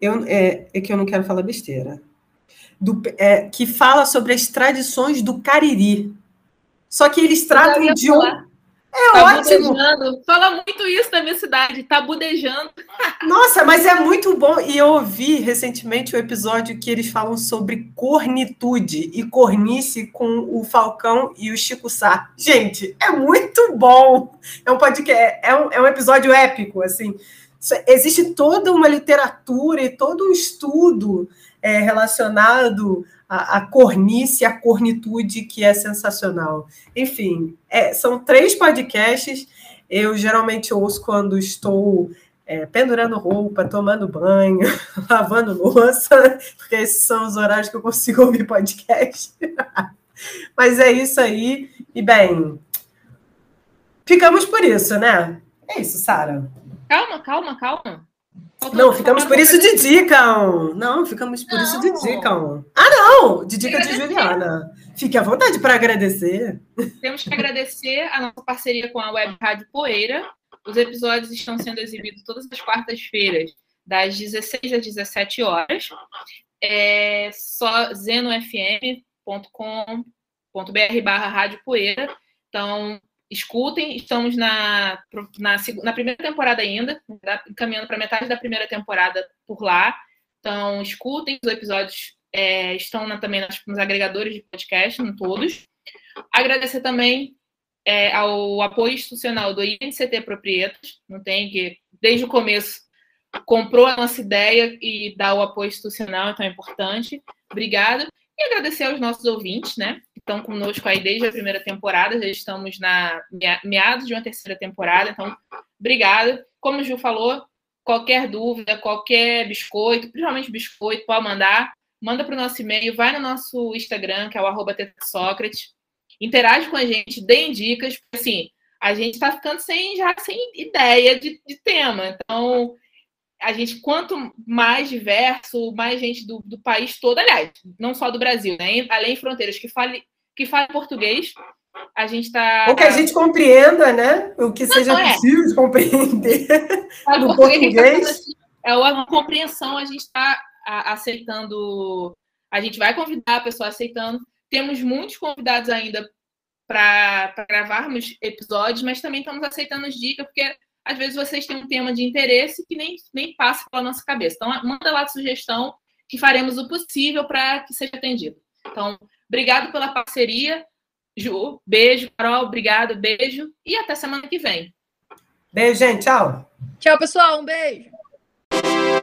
eu, é, é que eu não quero falar besteira. Do, é, que fala sobre as tradições do Cariri. Só que eles tratam de um. É tá ótimo. Budejando. Fala muito isso na minha cidade, tá budejando. Nossa, mas é muito bom. E eu ouvi recentemente o um episódio que eles falam sobre cornitude e cornice com o Falcão e o Chico Sá. Gente, é muito bom. É um podcast, é um, é um episódio épico, assim. Existe toda uma literatura e todo um estudo é, relacionado a, a cornice, a cornitude, que é sensacional. Enfim, é, são três podcasts. Eu geralmente ouço quando estou é, pendurando roupa, tomando banho, lavando louça, porque esses são os horários que eu consigo ouvir podcast. Mas é isso aí. E bem, ficamos por isso, né? É isso, Sara. Calma, calma, calma. Não, ficamos por isso de dica. Não, ficamos por não. isso de dica. Ah, não! De dica de Juliana. Fique à vontade para agradecer. Temos que agradecer a nossa parceria com a Web Rádio Poeira. Os episódios estão sendo exibidos todas as quartas-feiras, das 16 às 17 horas. É só zenofm.com.br barra Rádio Poeira. Então, escutem. Estamos na, na, na primeira temporada ainda, caminhando para metade da primeira temporada por lá. Então, escutem. Os episódios é, estão na, também nos, nos, agregadores de podcast, em todos. Agradecer também é, ao apoio institucional do INCT Proprietos, não tem que, desde o começo, comprou a nossa ideia e dá o apoio institucional, então é importante. Obrigada. E agradecer aos nossos ouvintes, né? Estão conosco aí desde a primeira temporada, já estamos na meados de uma terceira temporada, então, obrigada. Como o Ju falou, qualquer dúvida, qualquer biscoito, principalmente biscoito, pode mandar. Manda para o nosso e-mail, vai no nosso Instagram, que é o arroba Sócrates. Interage com a gente, deem dicas, porque assim, a gente está ficando sem, já sem ideia de, de tema. Então, a gente, quanto mais diverso, mais gente do, do país todo, aliás, não só do Brasil, né? Além de fronteiras que fale, que fale português, a gente está. Ou que a gente compreenda, né? O que seja é. possível de compreender no português. português. É uma compreensão, a gente está aceitando. A gente vai convidar a pessoa aceitando. Temos muitos convidados ainda para gravarmos episódios, mas também estamos aceitando as dicas, porque às vezes vocês têm um tema de interesse que nem, nem passa pela nossa cabeça. Então, manda lá a sugestão que faremos o possível para que seja atendido. Então, obrigado pela parceria. Ju, beijo. Carol, obrigado, beijo. E até semana que vem. Beijo, gente. Tchau. Tchau, pessoal. Um beijo.